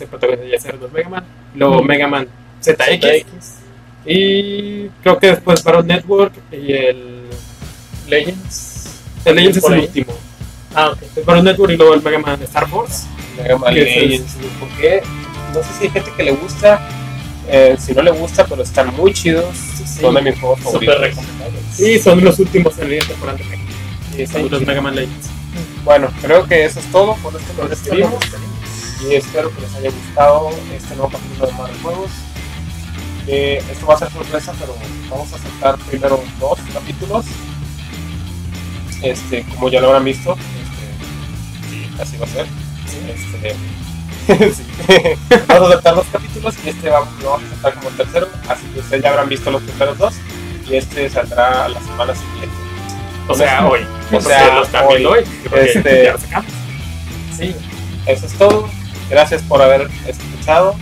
C: se protagoniza ya 0 dos Mega Man, luego. Mega Man ZX, y creo que después Battle Network y el,
A: Legends.
C: el Legends es
A: Por
C: el
A: ahí.
C: último.
A: Ah, ok.
C: El Battle Network y luego el Mega Man Star Wars.
B: Mega Man
C: eso es-
B: Legends, porque no sé si hay gente que le gusta, eh, si no le gusta, pero están muy chidos. Son de mis juegos favoritos.
A: recomendables.
C: Y son los últimos en la temporal de Mega Man.
B: Y
C: Son los. Mega Man Legends.
B: Bueno, creo que eso es todo. Con esto
A: esto despedimos.
B: Y espero que les haya gustado este nuevo capítulo de Madre Juegos. Eh, esto va a ser sorpresa, pero vamos a sacar primero dos capítulos. Este, como ya lo habrán visto, este, sí, así va a ser. Este, sí. vamos a saltar dos capítulos y este vamos, lo vamos a saltar como el tercero. Así que ustedes ya habrán visto los primeros dos y este saldrá la semana siguiente.
C: O sea, hoy.
B: O sea,
C: los también
B: hoy.
C: hoy. porque
B: Este-
C: ya lo sacamos.
A: Sí.
B: Eso es todo. Gracias por haber escuchado.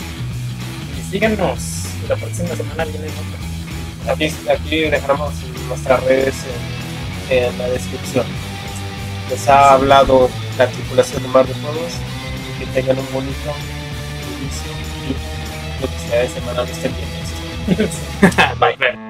A: Y síganos. La próxima semana viene otra.
B: Aquí, aquí dejaremos nuestras redes en, en la descripción. Les ha hablado la tripulación de Mar de Juegos. Que tengan un bonito inicio y lo que sea de semana no estén bien.
C: Bye.